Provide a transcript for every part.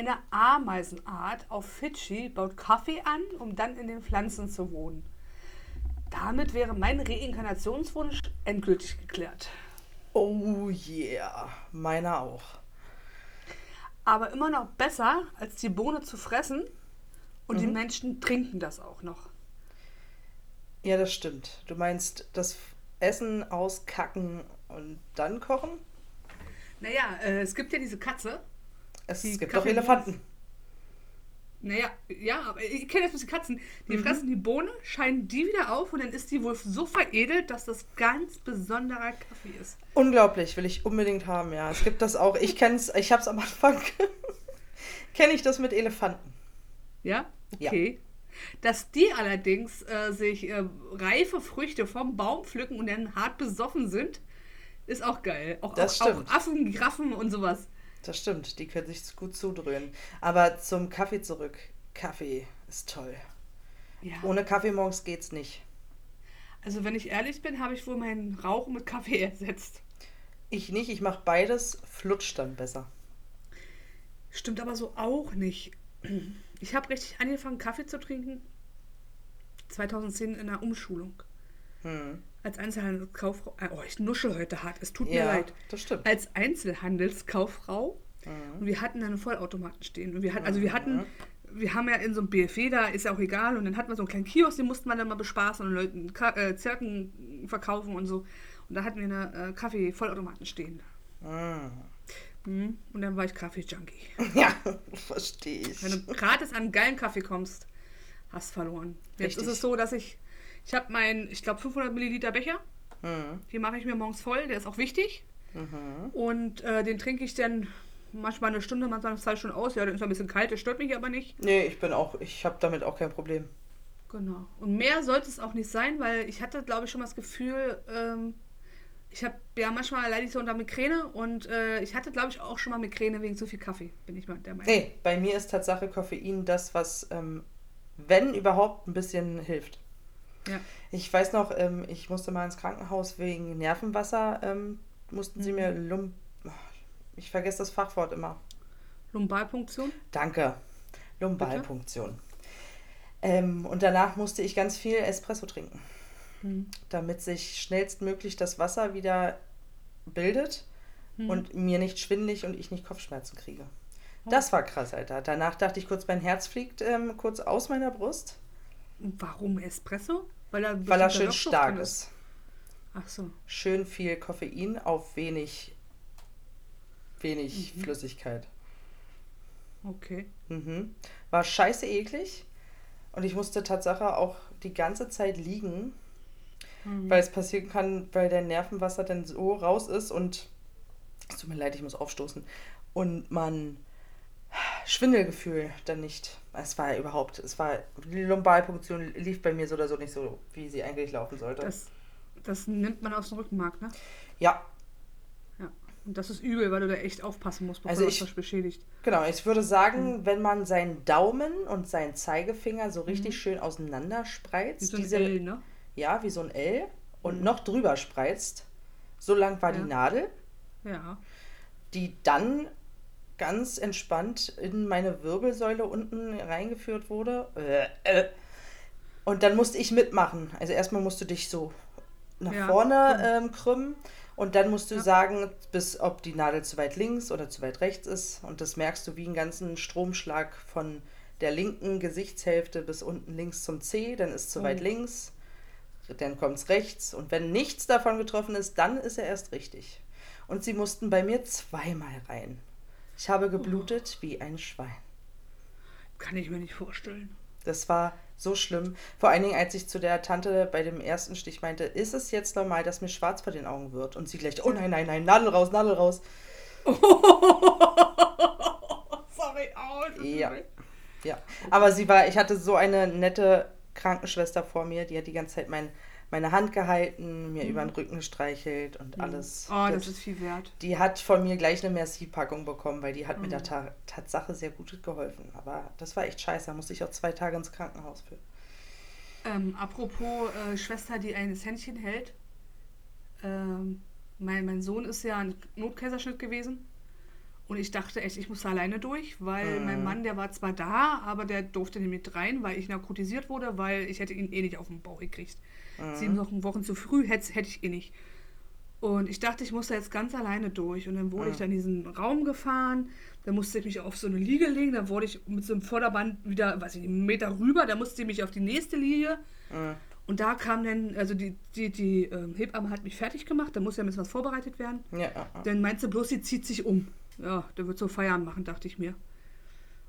Eine Ameisenart auf Fidschi baut Kaffee an, um dann in den Pflanzen zu wohnen. Damit wäre mein Reinkarnationswunsch endgültig geklärt. Oh yeah, meiner auch. Aber immer noch besser, als die Bohne zu fressen und die Menschen trinken das auch noch. Ja, das stimmt. Du meinst das Essen auskacken und dann kochen? Naja, äh, es gibt ja diese Katze. Es Die gibt doch Kaffee- Elefanten. Naja, ja, aber ich kenne das mit den Katzen. Die Mhm. fressen die Bohne, scheinen die wieder auf und dann ist die wohl so veredelt, dass das ganz besonderer Kaffee ist. Unglaublich, will ich unbedingt haben, ja. Es gibt das auch. Ich kenn's, ich hab's am Anfang. Kenne ich das mit Elefanten. Ja? Ja. Okay. Dass die allerdings äh, sich äh, reife Früchte vom Baum pflücken und dann hart besoffen sind, ist auch geil. Auch, Das auch, auch stimmt. Affen, Giraffen und sowas. Das stimmt, die können sich gut zudröhnen. Aber zum Kaffee zurück. Kaffee ist toll. Ja. Ohne Kaffee morgens geht's nicht. Also wenn ich ehrlich bin, habe ich wohl meinen Rauchen mit Kaffee ersetzt. Ich nicht, ich mache beides, flutscht dann besser. Stimmt aber so auch nicht. Ich habe richtig angefangen, Kaffee zu trinken. 2010 in der Umschulung. Hm. Als Einzelhandelskauffrau. äh, Oh, ich nuschel heute hart. Es tut mir Ja, leid. das stimmt. Als Einzelhandelskauffrau. Und wir hatten dann einen Vollautomaten stehen. Und wir hatten, also wir hatten, wir haben ja in so einem BFW da, ist ja auch egal. Und dann hatten wir so einen kleinen Kiosk, den mussten wir dann mal bespaßen und Leuten äh, Zirken verkaufen und so. Und da hatten wir eine äh, Kaffee-Vollautomaten stehen. Mm. Mhm. Und dann war ich Kaffee-Junkie. Ja, verstehe ich. Wenn du gratis an geilen Kaffee kommst, hast verloren. Jetzt Richtig. ist es so, dass ich, ich habe meinen, ich glaube 500 Milliliter Becher. Mhm. Den mache ich mir morgens voll, der ist auch wichtig. Mhm. Und äh, den trinke ich dann manchmal eine Stunde, manchmal zwei Stunden aus. Ja, der ist ein bisschen kalt, der stört mich aber nicht. Nee, ich bin auch, ich habe damit auch kein Problem. Genau. Und mehr sollte es auch nicht sein, weil ich hatte, glaube ich, schon mal das Gefühl, ähm, ich habe ja manchmal leide ich so unter Migräne und äh, ich hatte, glaube ich, auch schon mal Migräne wegen zu viel Kaffee, bin ich mal der Meinung. Nee, bei mir ist Tatsache Koffein das, was, ähm, wenn überhaupt, ein bisschen hilft. Ja. Ich weiß noch, ähm, ich musste mal ins Krankenhaus wegen Nervenwasser, ähm, mussten sie Mhm. mir Lum ich vergesse das Fachwort immer. Lumbalpunktion. Danke. Lumbalpunktion. Ähm, und danach musste ich ganz viel Espresso trinken, Hm. damit sich schnellstmöglich das Wasser wieder bildet Hm. und mir nicht schwindelig und ich nicht Kopfschmerzen kriege. Das war krass, Alter. Danach dachte ich kurz, mein Herz fliegt ähm, kurz aus meiner Brust, Warum Espresso? Weil er, weil er schön stark drin ist. Ach so. Schön viel Koffein auf wenig, wenig Mhm. Flüssigkeit. Okay. Mhm. War scheiße eklig. Und ich musste Tatsache auch die ganze Zeit liegen, Mhm. weil es passieren kann, weil dein Nervenwasser dann so raus ist und es tut mir leid, ich muss aufstoßen. Und man Schwindelgefühl dann nicht. Es war überhaupt, es war, die Lumbalpunktion lief bei mir so oder so nicht so, wie sie eigentlich laufen sollte. Das, das nimmt man aus dem Rückenmark, ne? ja, Ja. Und das ist übel, weil du da echt aufpassen musst, bevor Also ich- was beschädigt. genau. Ich würde Mhm. sagen, wenn man seinen Daumen und seinen Zeigefinger so richtig schön auseinander Wie spreizt, Mhm. so ein diese, L, ne? ja, wie so ein L und noch drüber spreizt, so lang war Ja. die Nadel, Ja. die dann ganz entspannt in meine Wirbelsäule unten reingeführt wurde. Äh, äh. Und dann musste ich mitmachen. Also erstmal musst du dich so nach Ja, vorne krümmen. ähm, krümmen und dann musst du Ja. sagen, bis ob die Nadel zu weit links oder zu weit rechts ist. Und das merkst du wie einen ganzen Stromschlag von der linken Gesichtshälfte bis unten links zum C, dann ist zu Oh. weit links, dann kommt es rechts. Und wenn nichts davon getroffen ist, dann ist er erst richtig. Und sie mussten bei mir zweimal rein. Ich habe geblutet wie ein Schwein. Kann ich mir nicht vorstellen. Das war so schlimm. Vor allen Dingen, als ich zu der Tante bei dem ersten Stich meinte, ist es jetzt normal, dass mir schwarz vor den Augen wird? Und sie gleich, oh nein, nein, nein, Nadel raus, Nadel raus. Sorry, tut Ja. Ja, aber sie war, ich hatte so eine nette Krankenschwester vor mir, die hat die ganze Zeit mein, meine Hand gehalten, mir über den Rücken gestreichelt und alles. Oh, das ist viel wert. die hat von mir gleich eine Merci-Packung bekommen, weil die hat mir Mhm. der Ta Tatsache sehr gut geholfen. Aber das war echt scheiße, da musste ich auch zwei Tage ins Krankenhaus für. Ähm, apropos äh, Schwester, die ein Händchen hält. Ähm, mein, mein Sohn ist ja ein Notkaiserschnitt gewesen. Und ich dachte echt, ich muss da alleine durch, weil mhm. mein Mann, der war zwar da, aber der durfte nicht mit rein, weil ich narkotisiert wurde, weil ich hätte ihn eh nicht auf den Bauch gekriegt. Mhm. Sieben Wochen zu früh hätte, hätte ich eh nicht. Und ich dachte, ich muss da jetzt ganz alleine durch. Und dann wurde mhm. ich da in diesen Raum gefahren. Da musste ich mich auf so eine Liege legen. Dann wurde ich mit so einem Vorderband wieder, weiß ich einen Meter rüber. Da musste ich mich auf die nächste Liege. Mhm. Und da kam dann, also die, die, die ähm, Hebamme hat mich fertig gemacht. Da muss ja ein bisschen was vorbereitet werden. Ja, ja, ja. Dann meinte sie bloß, sie zieht sich um. Ja, der wird so Feiern machen, dachte ich mir.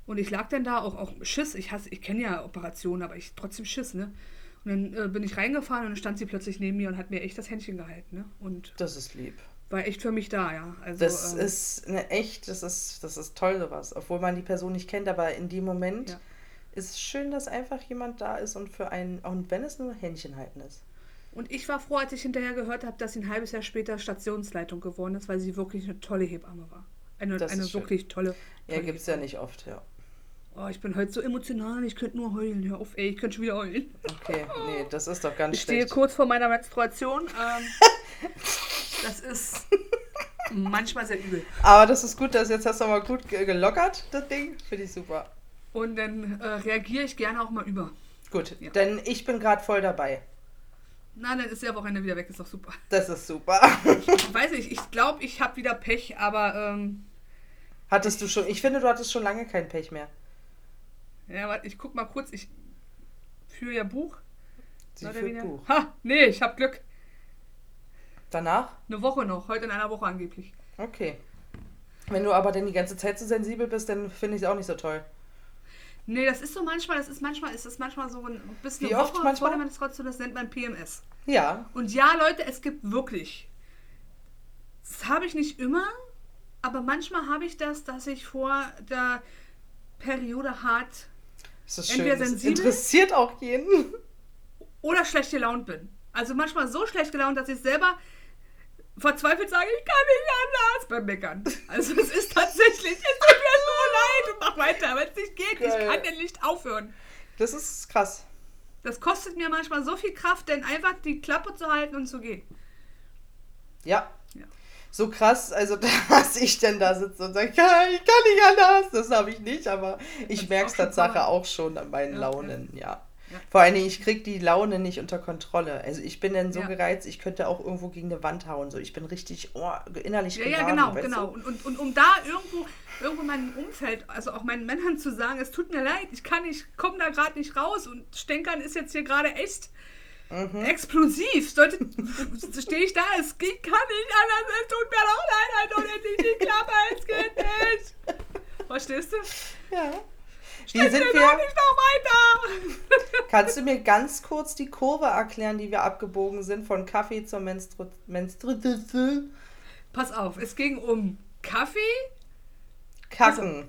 Und ich lag dann da auch, auch Schiss. Ich hasse, ich kenne ja Operationen, aber ich trotzdem Schiss, ne? Und dann äh, bin ich reingefahren und dann stand sie plötzlich neben mir und hat mir echt das Händchen gehalten. Ne? Und das ist lieb. War echt für mich da, ja. Also, das ähm, ist eine echt, das ist, das ist toll sowas. Obwohl man die Person nicht kennt, aber in dem Moment ja. ist es schön, dass einfach jemand da ist und für einen, und wenn es nur Händchen halten ist. Und ich war froh, als ich hinterher gehört habe, dass sie ein halbes Jahr später Stationsleitung geworden ist, weil sie wirklich eine tolle Hebamme war. Eine, eine wirklich tolle, tolle. Ja, gibt es ja nicht oft, ja. Oh, ich bin heute so emotional, ich könnte nur heulen. Hör auf, ey, ich könnte schon wieder heulen. Okay, nee, das ist doch ganz ich schlecht. Ich stehe kurz vor meiner Menstruation. Ähm, das ist manchmal sehr übel. Aber das ist gut, dass jetzt hast du mal gut gelockert, das Ding. Finde ich super. Und dann äh, reagiere ich gerne auch mal über. Gut, ja. denn ich bin gerade voll dabei. Na, dann ist der Wochenende wieder weg, ist doch super. Das ist super. ich weiß nicht, ich glaube, ich habe wieder Pech, aber. Ähm, Hattest du schon, ich finde, du hattest schon lange kein Pech mehr. Ja, warte, ich guck mal kurz. Ich führe ja Buch. Sie führt Buch. Ha, nee, ich hab Glück. Danach? Eine Woche noch, heute in einer Woche angeblich. Okay. Wenn du aber denn die ganze Zeit so sensibel bist, dann finde ich es auch nicht so toll. Nee, das ist so manchmal, das ist manchmal, ist das manchmal so ein bisschen Wie oft Woche manchmal? vor der Menstruation, das nennt man PMS. Ja. Und ja, Leute, es gibt wirklich. Das habe ich nicht immer, aber manchmal habe ich das, dass ich vor der Periode hart das ist entweder schön. sensibel interessiert auch jeden. Oder schlecht gelaunt bin. Also manchmal so schlecht gelaunt, dass ich selber verzweifelt sage, ich kann nicht anders beim Meckern. Also es ist tatsächlich, es tut mir so leid und mach weiter, wenn es nicht geht. Geil. Ich kann denn nicht aufhören. Das ist krass. Das kostet mir manchmal so viel Kraft, denn einfach die Klappe zu halten und zu gehen. Ja, so krass, also dass ich denn da sitze und sage, ich kann nicht anders. Das habe ich nicht, aber ich merke es Tatsache auch schon an meinen ja, Launen, ja. ja. Ja. Vor allen Dingen, ich kriege die Laune nicht unter Kontrolle. Also ich bin dann so ja. gereizt, ich könnte auch irgendwo gegen eine Wand hauen. So, ich bin richtig oh, innerlich Ja, ja genau, genau. Und, und, und um da irgendwo, irgendwo meinem Umfeld, also auch meinen Männern zu sagen, es tut mir leid, ich kann nicht, komme da gerade nicht raus und Stänkern ist jetzt hier gerade echt Mhm. Explosiv. Sollte, stehe ich da, es geht, kann nicht anders, es tut mir doch leid, halt doch nicht die Klappe, es geht nicht. Verstehst du? Ja. Wie sind wir? Nicht noch weiter. Kannst du mir ganz kurz die Kurve erklären, die wir abgebogen sind von Kaffee zur Menstru Menstruation? Pass auf, es ging um Kaffee. Kacken. Also,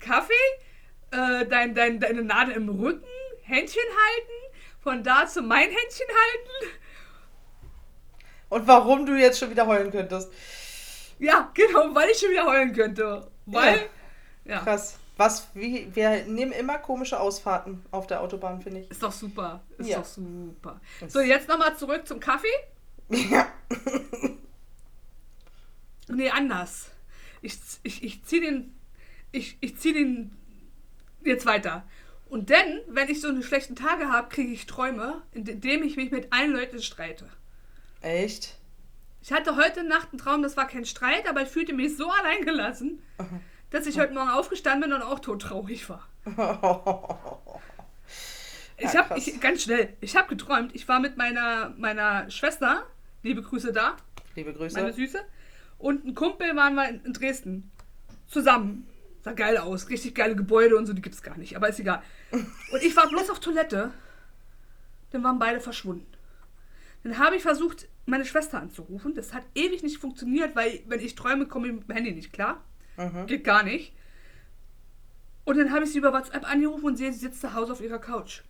Kaffee, äh, dein, dein, deine Nadel im Rücken, Händchen halten, von da zu mein Händchen halten. Und warum du jetzt schon wieder heulen könntest. Ja, genau, weil ich schon wieder heulen könnte. Weil. Ja. ja. Krass. Was, wie, wir nehmen immer komische Ausfahrten auf der Autobahn, finde ich. Ist doch super. Ist ja. doch super. So, jetzt nochmal zurück zum Kaffee. Ja. nee, anders. Ich, ich, ich ziehe den. Ich, ich ziehe den jetzt weiter. Und dann, wenn ich so eine schlechten Tage habe, kriege ich Träume, in denen ich mich mit allen Leuten streite. Echt? Ich hatte heute Nacht einen Traum, das war kein Streit, aber ich fühlte mich so alleingelassen, dass ich heute Morgen aufgestanden bin und auch todtraurig war. ich habe, ganz schnell, ich habe geträumt, ich war mit meiner, meiner Schwester, liebe Grüße da. Liebe Grüße. Meine Süße. Und ein Kumpel waren wir in Dresden. Zusammen. Sah geil aus. Richtig geile Gebäude und so, die gibt es gar nicht. Aber ist egal. Und ich war bloß auf Toilette. Dann waren beide verschwunden. Dann habe ich versucht, meine Schwester anzurufen. Das hat ewig nicht funktioniert, weil wenn ich träume, komme ich mit dem Handy nicht klar. Mhm. Geht gar nicht. Und dann habe ich sie über WhatsApp angerufen und sehe, sie sitzt zu Hause auf ihrer Couch.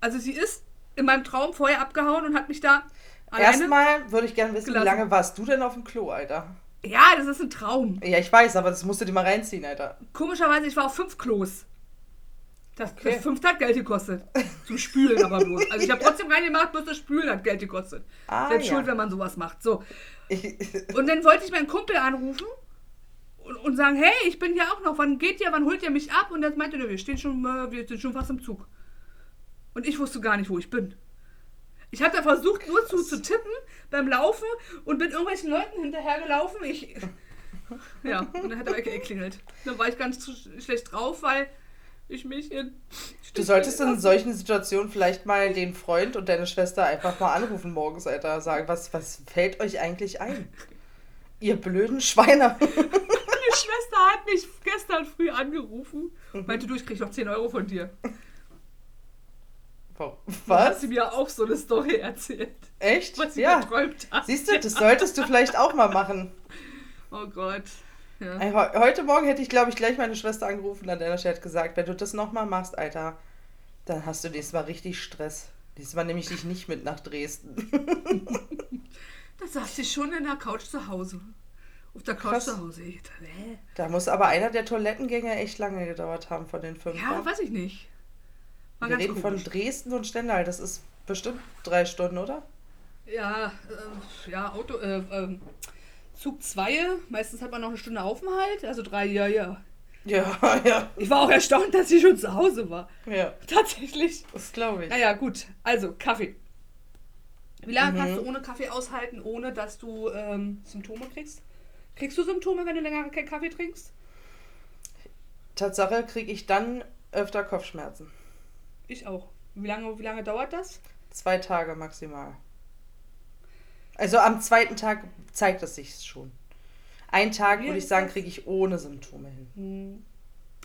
Also sie ist in meinem Traum vorher abgehauen und hat mich da Erstmal würde ich gerne wissen, gelassen. wie lange warst du denn auf dem Klo, Alter? Ja, das ist ein Traum. Ja, ich weiß, aber das musst du dir mal reinziehen, Alter. Komischerweise, ich war auf fünf Klos. Das, okay. das fünfte hat Geld gekostet. Zum Spülen aber bloß. Also ich habe trotzdem reingemacht, bloß das Spülen hat Geld gekostet. Ah, Selbst ja. schuld, wenn man sowas macht. So. Und dann wollte ich meinen Kumpel anrufen und, und, sagen, hey, ich bin hier auch noch, wann geht ihr, wann holt ihr mich ab? Und er meinte, wir stehen schon, äh, wir sind schon fast im Zug. Und ich wusste gar nicht, wo ich bin. Ich da versucht, nur zu, zu tippen beim Laufen und bin irgendwelchen Leuten hinterhergelaufen. Ich, ja, und dann hat er geklingelt. Dann war ich ganz schlecht drauf, weil ich mich in. Du solltest in solchen Situationen vielleicht mal den Freund und deine Schwester einfach mal anrufen morgens, Alter. Sagen, was, was fällt euch eigentlich ein? Ihr blöden Schweine. Meine Schwester hat mich gestern früh angerufen und meinte, du, ich krieg noch 10 Euro von dir. Was? Hat sie mir auch so eine Story erzählt. Echt? Was sie ja. geträumt hat. Siehst du, das solltest du vielleicht auch mal machen. Oh Gott. Ja. Heute Morgen hätte ich, glaube ich, gleich meine Schwester angerufen an der Chat gesagt, wenn du das nochmal machst, Alter, dann hast du diesmal richtig Stress. Diesmal nehme ich dich nicht mit nach Dresden. da saß ich schon in der Couch zu Hause. Auf der Couch Krass. zu Hause. Da muss aber einer der Toilettengänge echt lange gedauert haben von den fünf. Ja, weiß ich nicht. War Wir reden komisch. von Dresden und Stendal. Das ist bestimmt drei Stunden, oder? Ja, äh, ja, Auto, äh, äh, Zug 2, meistens hat man noch eine Stunde Aufenthalt, also drei, ja, ja. Ja, ja. Ich war auch erstaunt, dass sie schon zu Hause war. Ja. Tatsächlich. Das glaube ich. Naja, gut. Also, Kaffee. Wie lange mhm. kannst du ohne Kaffee aushalten, ohne dass du ähm, Symptome kriegst? Kriegst du Symptome, wenn du länger keinen Kaffee trinkst? Tatsache kriege ich dann öfter Kopfschmerzen. Ich auch. Wie lange, wie lange dauert das? Zwei Tage maximal. Also am zweiten Tag zeigt es sich schon. Ein Tag, würde ich sagen, kriege ich ohne Symptome hin. Hm.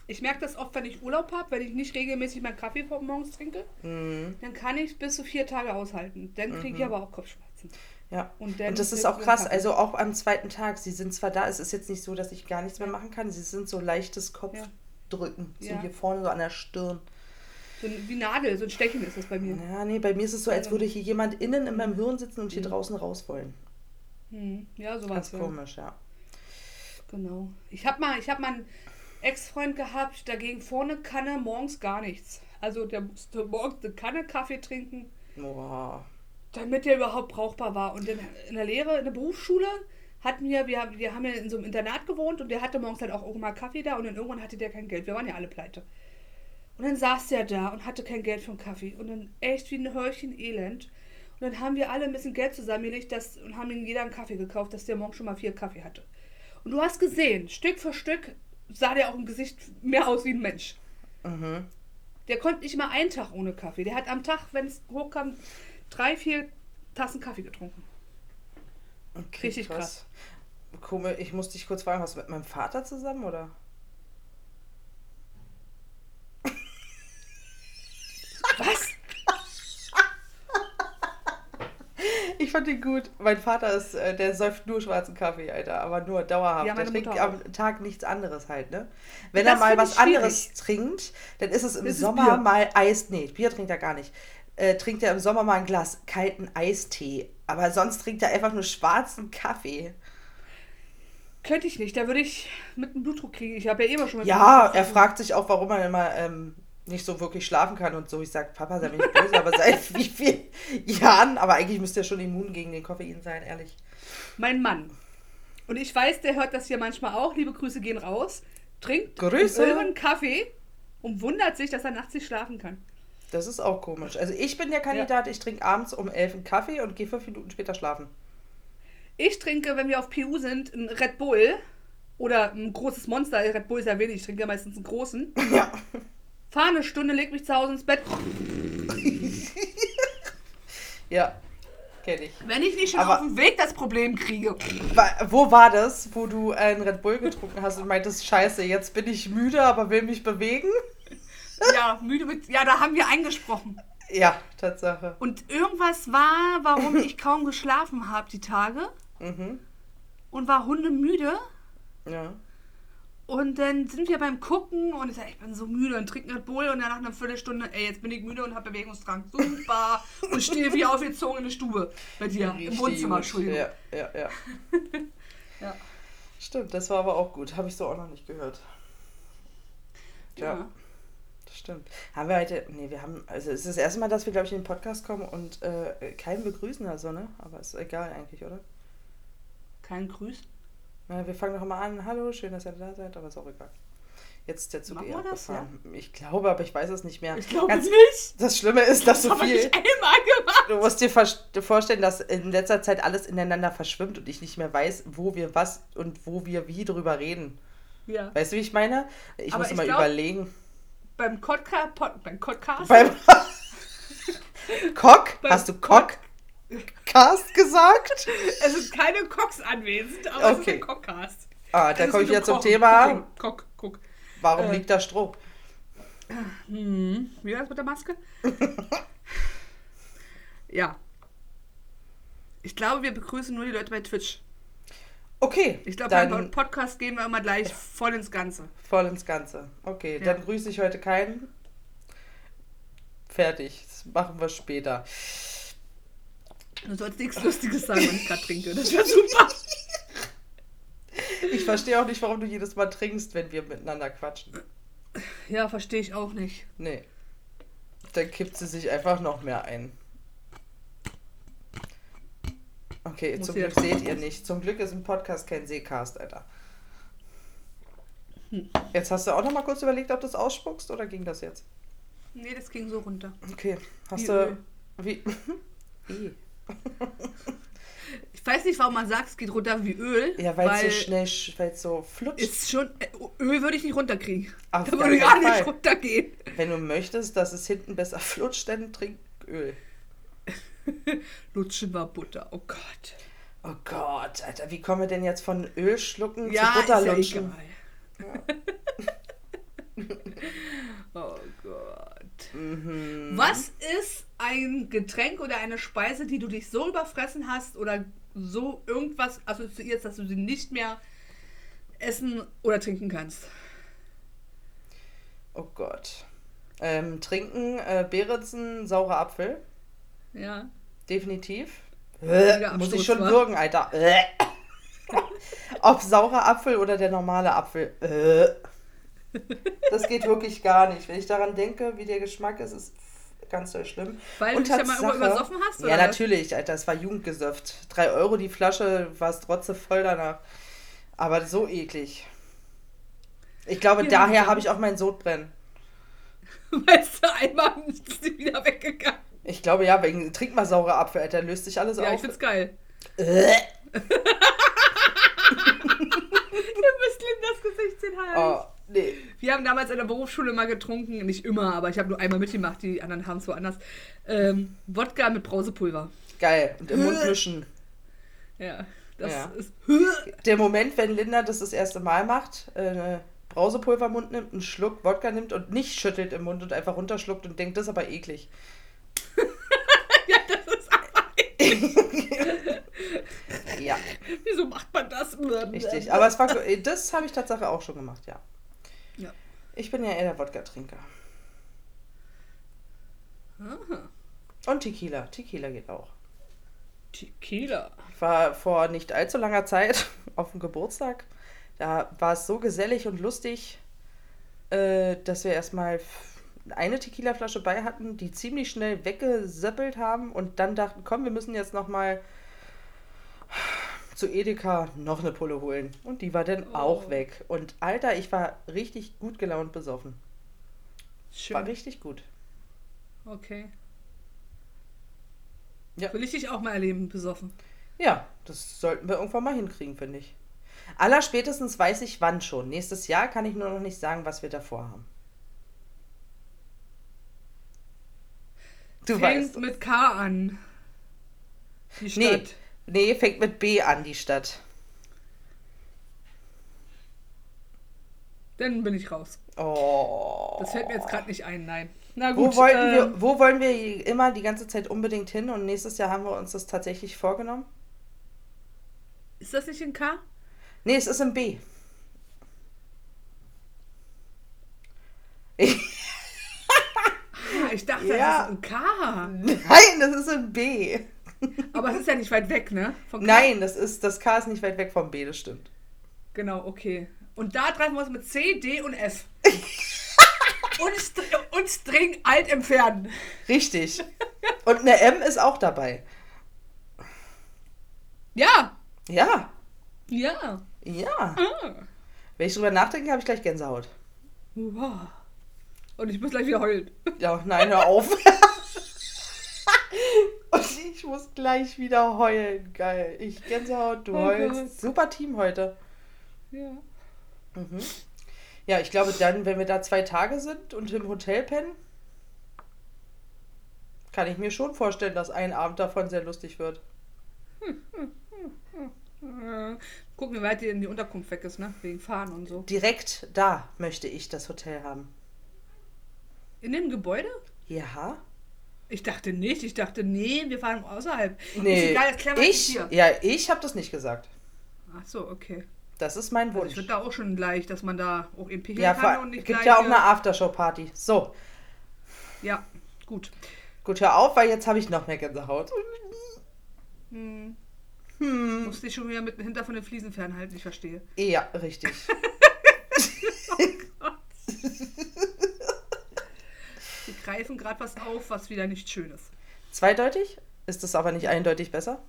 Ich merke das oft, wenn ich Urlaub habe, wenn ich nicht regelmäßig meinen Kaffee morgens trinke. Mhm. Dann kann ich bis zu vier Tage aushalten. Dann kriege ich mhm. aber auch Kopfschmerzen. Ja, und, und das ist auch krass. Also auch am zweiten Tag. Sie sind zwar da, es ist jetzt nicht so, dass ich gar nichts mehr machen kann. Sie sind so leichtes Kopfdrücken. Ja. So ja. hier vorne so an der Stirn. So wie Nadel, so ein Stechen ist das bei mir. Ja, nee, bei mir ist es so, als würde hier jemand innen in meinem Hirn sitzen und hier mhm. draußen raus wollen. Mhm. Ja, sowas. Ganz ja. komisch, ja. Genau. Ich habe mal, hab mal einen Ex-Freund gehabt, dagegen vorne Kanne, morgens gar nichts. Also der musste morgens eine Kanne Kaffee trinken. Boah. Damit der überhaupt brauchbar war. Und in, in der Lehre, in der Berufsschule, hatten wir, wir, wir haben ja in so einem Internat gewohnt und der hatte morgens halt auch, mal Kaffee da und dann irgendwann hatte der kein Geld. Wir waren ja alle pleite. Und dann saß der da und hatte kein Geld für einen Kaffee. Und dann echt wie ein Hörchen Elend. Und dann haben wir alle ein bisschen Geld zusammengelegt das, und haben ihm jeder einen Kaffee gekauft, dass der morgen schon mal vier Kaffee hatte. Und du hast gesehen, Stück für Stück sah der auch im Gesicht mehr aus wie ein Mensch. Mhm. Der konnte nicht mal einen Tag ohne Kaffee. Der hat am Tag, wenn es hochkam, drei, vier Tassen Kaffee getrunken. Okay, Richtig krass. krass. Komisch, ich muss dich kurz fragen, was mit meinem Vater zusammen oder? Was? Ich fand ihn gut. Mein Vater ist, äh, der säuft nur schwarzen Kaffee, Alter, aber nur dauerhaft. Ja, der trinkt am Tag nichts anderes halt, ne? Wenn das er mal was anderes trinkt, dann ist es im das Sommer mal Eis. Nee, Bier trinkt er gar nicht. Äh, trinkt er im Sommer mal ein Glas kalten Eistee. Aber sonst trinkt er einfach nur schwarzen Kaffee. Könnte ich nicht, da würde ich mit dem Blutdruck kriegen. Ich habe ja immer schon mit Ja, er fragt sich auch, warum er immer ähm, nicht so wirklich schlafen kann und so. Ich sage, Papa, sei mir nicht böse, aber seit wie vielen Jahren? Aber eigentlich müsste er schon immun gegen den Koffein sein, ehrlich. Mein Mann. Und ich weiß, der hört das hier manchmal auch. Liebe Grüße gehen raus. Trinkt Grüße. einen Kaffee und wundert sich, dass er nachts nicht schlafen kann. Das ist auch komisch. Also ich bin der Kandidat, ja. ich trinke abends um elf einen Kaffee und gehe fünf Minuten später schlafen. Ich trinke, wenn wir auf PU sind, einen Red Bull oder ein großes Monster. Red Bull ist ja wenig, ich trinke ja meistens einen großen. Ja. Fahr eine Stunde, leg mich zu Hause ins Bett. ja, kenne ich. Wenn ich nicht schon Aber auf dem Weg das Problem kriege. Wo war das, wo du einen Red Bull getrunken hast und meintest, scheiße, jetzt bin ich müde, aber will mich bewegen? Ja, müde mit. Ja, da haben wir eingesprochen. Ja, Tatsache. Und irgendwas war, warum ich kaum geschlafen habe die Tage. Mhm. Und war hundemüde. Ja. Und dann sind wir beim Gucken und ich sage, ich bin so müde und trinke Red Bull und dann nach einer Viertelstunde, ey, jetzt bin ich müde und habe Bewegungsdrang. Super. und stehe wie aufgezogen in der Stube bei dir Richtig im Wohnzimmer, Entschuldigung. Ja, ja, ja. ja. Stimmt, das war aber auch gut. Habe ich so auch noch nicht gehört. Ja. ja. Das stimmt. Haben wir heute, nee, wir haben, also es ist das erste Mal, dass wir, glaube ich, in den Podcast kommen und äh, keinen begrüßen, also, ne? Aber ist egal eigentlich, oder? Kein Grüß? Wir fangen doch mal an. Hallo, schön, dass ihr da seid, aber ist auch egal. Jetzt ist der Zug eh abgefahren. Ja? Ich glaube, aber ich weiß es nicht mehr. Ich glaube Ganz, nicht. Das Schlimme ist, dass das so viel. Ich einmal gemacht. Du musst dir vorstellen, dass in letzter Zeit alles ineinander verschwimmt und ich nicht mehr weiß, wo wir was und wo wir wie drüber reden. Ja. Weißt du, wie ich meine? Ich aber muss ich immer glaub, überlegen. Beim Podcast. Beim Podcast. Beim Cock? Hast du Cock? Cast gesagt? Es sind keine Cocks anwesend, aber okay. es ist ein Cockcast. Ah, da komme ich jetzt zum Thema. Cock, Cock. Warum äh, liegt da Stroh? Hm. Wie war das mit der Maske? ja. Ich glaube, wir begrüßen nur die Leute bei Twitch. Okay. Ich glaube, beim Podcast gehen wir immer gleich voll ins Ganze. Voll ins Ganze. Okay, ja. dann grüße ich heute keinen. Fertig. Das machen wir später. Du sollst nichts Lustiges sagen, wenn ich gerade trinke. Das wäre super. Ich verstehe auch nicht, warum du jedes Mal trinkst, wenn wir miteinander quatschen. Ja, verstehe ich auch nicht. Nee. Dann kippt sie sich einfach noch mehr ein. Okay, Muss zum Glück seht ihr nicht. Zum Glück ist ein Podcast kein Seecast, Alter. Hm. Jetzt hast du auch noch mal kurz überlegt, ob du es ausspuckst oder ging das jetzt? Nee, das ging so runter. Okay. Hast wie du. Öl. Wie? Ich weiß nicht, warum man sagt, es geht runter wie Öl. Ja, weil es so schnell, weil es so flutscht. Ist schon, äh, Öl würde ich nicht runterkriegen. Auf da würde gar nicht runtergehen. Wenn du möchtest, dass es hinten besser flutscht, dann trink Öl. Lutschen wir Butter, oh Gott. Oh Gott, Alter, wie kommen wir denn jetzt von Öl schlucken ja, zu Butter lutschen? Ja, ja. oh Gott. Mhm. Was ist ein Getränk oder eine Speise, die du dich so überfressen hast oder so irgendwas assoziierst, dass du sie nicht mehr essen oder trinken kannst? Oh Gott. Ähm, trinken, äh, Beerenzen, saurer Apfel. Ja. Definitiv. Äh, muss ich schon würgen, Alter. Äh. Ob saurer Apfel oder der normale Apfel. Äh. Das geht wirklich gar nicht. Wenn ich daran denke, wie der Geschmack ist, ist ganz so schlimm. Weil und du dich ja mal übersoffen hast, oder? Ja, natürlich, Alter. Es war Jugendgesöfft. Drei Euro die Flasche, war es trotzdem voll danach. Aber so eklig. Ich glaube, ja, daher habe ich auch meinen Sodbrennen. Weißt du, einmal ist sie wieder weggegangen. Ich glaube ja, wegen trink mal saure Apfel, Alter, löst sich alles ja, auf. Ja, ich find's geil. Ihr müsst Lindas Gesicht sehen, halt. Oh, nee. Wir haben damals in der Berufsschule mal getrunken, nicht immer, aber ich habe nur einmal mitgemacht, die anderen haben es woanders. Ähm, Wodka mit Brausepulver. Geil. Und im Mund mischen. Ja, das ja. ist. Der Moment, wenn Linda das das erste Mal macht, äh, Brausepulver im Mund nimmt, einen Schluck Wodka nimmt und nicht schüttelt im Mund und einfach runterschluckt und denkt, das ist aber eklig. ja, das ist aber Ja. Wieso macht man das? Richtig, aber es war, das habe ich tatsächlich auch schon gemacht, ja. Ja. Ich bin ja eher der Wodka-Trinker. Und Tequila. Tequila geht auch. Tequila. Ich war vor nicht allzu langer Zeit auf dem Geburtstag. Da war es so gesellig und lustig, äh, dass wir erstmal eine Tequila-Flasche bei hatten, die ziemlich schnell weggeseppelt haben und dann dachten, komm, wir müssen jetzt nochmal zu Edeka noch eine Pulle holen. Und die war dann oh. auch weg. Und Alter, ich war richtig gut gelaunt besoffen. Schön. War richtig gut. Okay. Ja. Will ich dich auch mal erleben, besoffen. Ja, das sollten wir irgendwann mal hinkriegen, finde ich. Allerspätestens weiß ich wann schon. Nächstes Jahr kann ich nur noch nicht sagen, was wir davor haben. Du fängt weißt mit K an. Die Stadt. Nee, nee, fängt mit B an, die Stadt. Dann bin ich raus. Oh. Das fällt mir jetzt gerade nicht ein, nein. Na gut. Wo, wollten äh, wir, wo wollen wir immer die ganze Zeit unbedingt hin und nächstes Jahr haben wir uns das tatsächlich vorgenommen? Ist das nicht in K? Nee, es ist in B. ich dachte, ja. das ist ein K. Nein, das ist ein B. Aber es ist ja nicht weit weg, ne? Nein, das, ist, das K ist nicht weit weg vom B, das stimmt. Genau, okay. Und da treffen wir uns mit C, D und F. uns, uns dringend alt entfernen. Richtig. Und eine M ist auch dabei. Ja. Ja. Ja. Ja. Ah. Wenn ich drüber nachdenke, habe ich gleich Gänsehaut. Wow. Und ich muss gleich wieder heulen. Ja, nein, hör auf. Ich muss gleich wieder heulen. Geil. Ich Gänsehaut, du Oh heulst. Gott. Super Team heute. Ja. Mhm. Ja, ich glaube dann, wenn wir da zwei Tage sind und im Hotel pennen, kann ich mir schon vorstellen, dass ein Abend davon sehr lustig wird. Gucken, wie weit die in die Unterkunft weg ist, ne? Wegen Fahren und so. Direkt da möchte ich das Hotel haben. In dem Gebäude? Ja? Ich dachte nicht. Ich dachte, nee, wir fahren außerhalb. Nee, Ist egal, das ich, ja, ich habe das nicht gesagt. Ach so, okay. Das ist mein Also Wunsch. ich finde da auch schon gleich, dass man da auch eben pinkeln ja, kann und nicht gibt gleich... ja auch eine Aftershow-Party. So, Ja, gut. gut, hör auf, weil jetzt habe ich noch mehr Gänsehaut. Hm. Hm. Muss dich schon wieder mit hinter von den Fliesen fernhalten, ich verstehe. Ja, richtig. Wir greifen gerade was auf, was wieder nicht schön ist. Zweideutig? Ist das aber nicht eindeutig besser?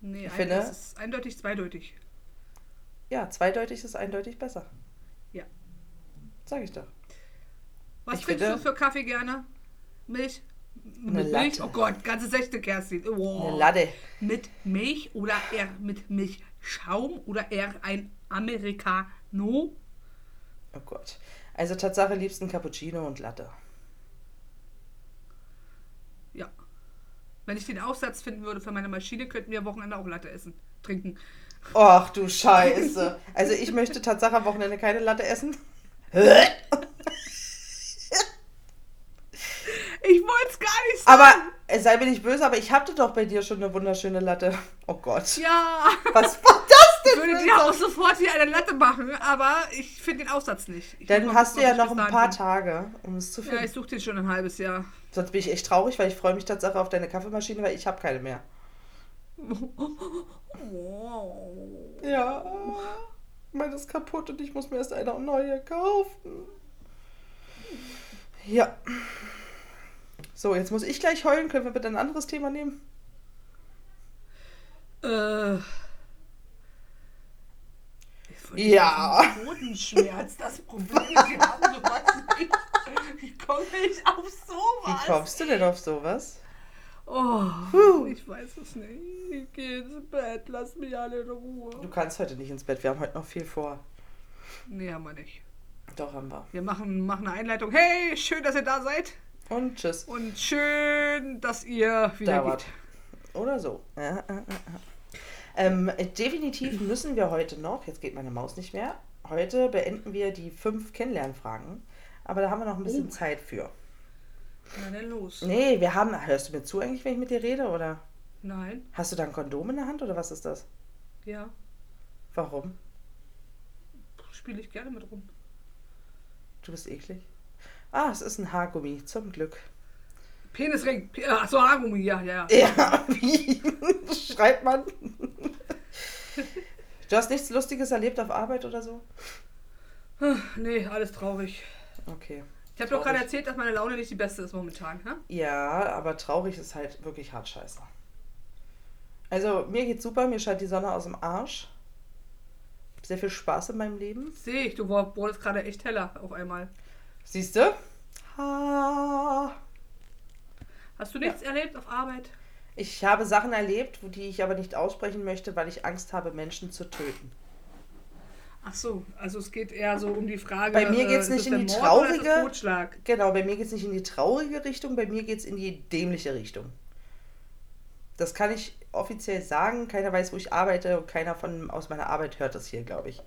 Nee, Ich finde- es ist eindeutig zweideutig. Ja, zweideutig ist eindeutig besser. Ja. Sag ich doch. Was Ich trinkst finde- du für Kaffee gerne? Milch? Mit Milch? Latte. Oh Gott, ganze Sechste, Kerstin. Oh. Eine Latte. Mit Milch oder eher mit Milchschaum oder eher ein Americano? Oh Gott. Also Tatsache liebsten Cappuccino und Latte. Ja. Wenn ich den Aufsatz finden würde für meine Maschine, könnten wir am Wochenende auch Latte essen. Trinken. Ach du Scheiße. Also ich möchte Tatsache am Wochenende keine Latte essen. Ich wollte es gar nicht sagen. Aber sei mir nicht böse, aber ich hatte doch bei dir schon eine wunderschöne Latte. Oh Gott. Ja. Was war das Ich denn? würde für dir auch sofort hier eine Latte machen, aber ich finde den Aufsatz nicht. Ich Dann hast du ja noch ich ein paar dahin Tage, um es zu finde. Ja, finden. ich suche den schon ein halbes Jahr. Sonst bin ich echt traurig, weil ich freue mich Tatsache auf deine Kaffeemaschine, weil ich habe keine mehr. Ja, meine ist kaputt und ich muss mir erst eine neue kaufen. Ja. So, jetzt muss ich gleich heulen. Können wir bitte ein anderes Thema nehmen? Äh. Ja. Bodenschmerz, das Problem ist, wir haben sowas nicht. Ich komme nicht auf Wie sowas. kommst du denn auf sowas? Oh, Puh. ich weiß es nicht. Ich gehe ins Bett, lass mich alle in Ruhe. Du kannst heute nicht ins Bett, wir haben heute noch viel vor. Nee, haben wir nicht. Doch haben wir. Wir machen, machen eine Einleitung. Hey, schön, dass ihr da seid. Und tschüss. Und schön, dass ihr wieder Dauert. geht. Oder so. Äh, äh, äh. Ähm, definitiv müssen wir heute noch, jetzt geht meine Maus nicht mehr, heute beenden wir die fünf Kennenlernfragen. Aber da haben wir noch ein bisschen Oh. Zeit für. Na denn los. Nee, wir haben. Hörst du mir zu eigentlich, wenn ich mit dir rede? Oder Nein, hast du da ein Kondom in der Hand oder was ist das? ja, Warum? spiele ich gerne mit rum. Du bist eklig. Ah, es ist ein Haargummi, zum Glück. Penisring. Pe Achso, Haargummi, ja, ja. Ja, wie schreibt man? Du hast nichts Lustiges erlebt auf Arbeit oder so? Nee, alles traurig. Okay. Ich habe doch gerade erzählt, dass meine Laune nicht die beste ist momentan. Hä? Ja, aber traurig ist halt wirklich hart scheiße. Also, mir geht's super, mir scheint die Sonne aus dem Arsch. Sehr viel Spaß in meinem Leben. Sehe ich, du wur- wurdest gerade echt heller auf einmal. Siehst du? Ha. Hast du nichts erlebt auf Arbeit? Ich habe Sachen erlebt, die ich aber nicht aussprechen möchte, weil ich Angst habe, Menschen zu töten. Ach so, also es geht eher so um die Frage. Bei mir äh, geht's ist nicht es in die Mord es traurige-. Genau, bei mir geht es nicht in die traurige Richtung, bei mir geht es in die dämliche Richtung. Das kann ich offiziell sagen. Keiner weiß, wo ich arbeite und keiner von aus meiner Arbeit hört das hier, glaube ich.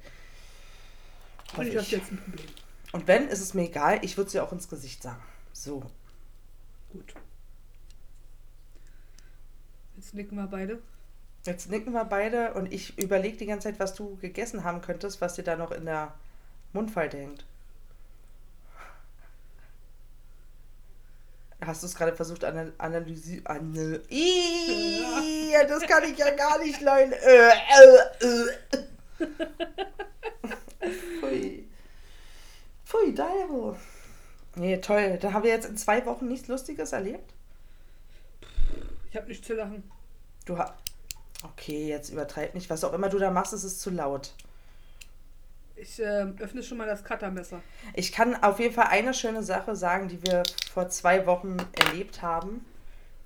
Und ich habe jetzt ein Problem. Und wenn, ist es mir egal. Ich würde es dir auch ins Gesicht sagen. So. Gut. Jetzt nicken wir beide. Jetzt nicken wir beide und ich überlege die ganze Zeit, was du gegessen haben könntest, was dir da noch in der Mundfalte hängt. Hast du es gerade versucht, ana analysi anal Ih, das kann ich ja gar nicht, Leute. Äh, äh, äh. Pfui. Dalbo. Nee, toll. Da haben wir jetzt in zwei Wochen nichts Lustiges erlebt. Ich habe nicht zu lachen. Du hast. Okay, jetzt übertreib nicht. Was auch immer du da machst, ist es zu laut. Ich äh, öffne schon mal das Cuttermesser. Ich kann auf jeden Fall eine schöne Sache sagen, die wir vor zwei Wochen erlebt haben,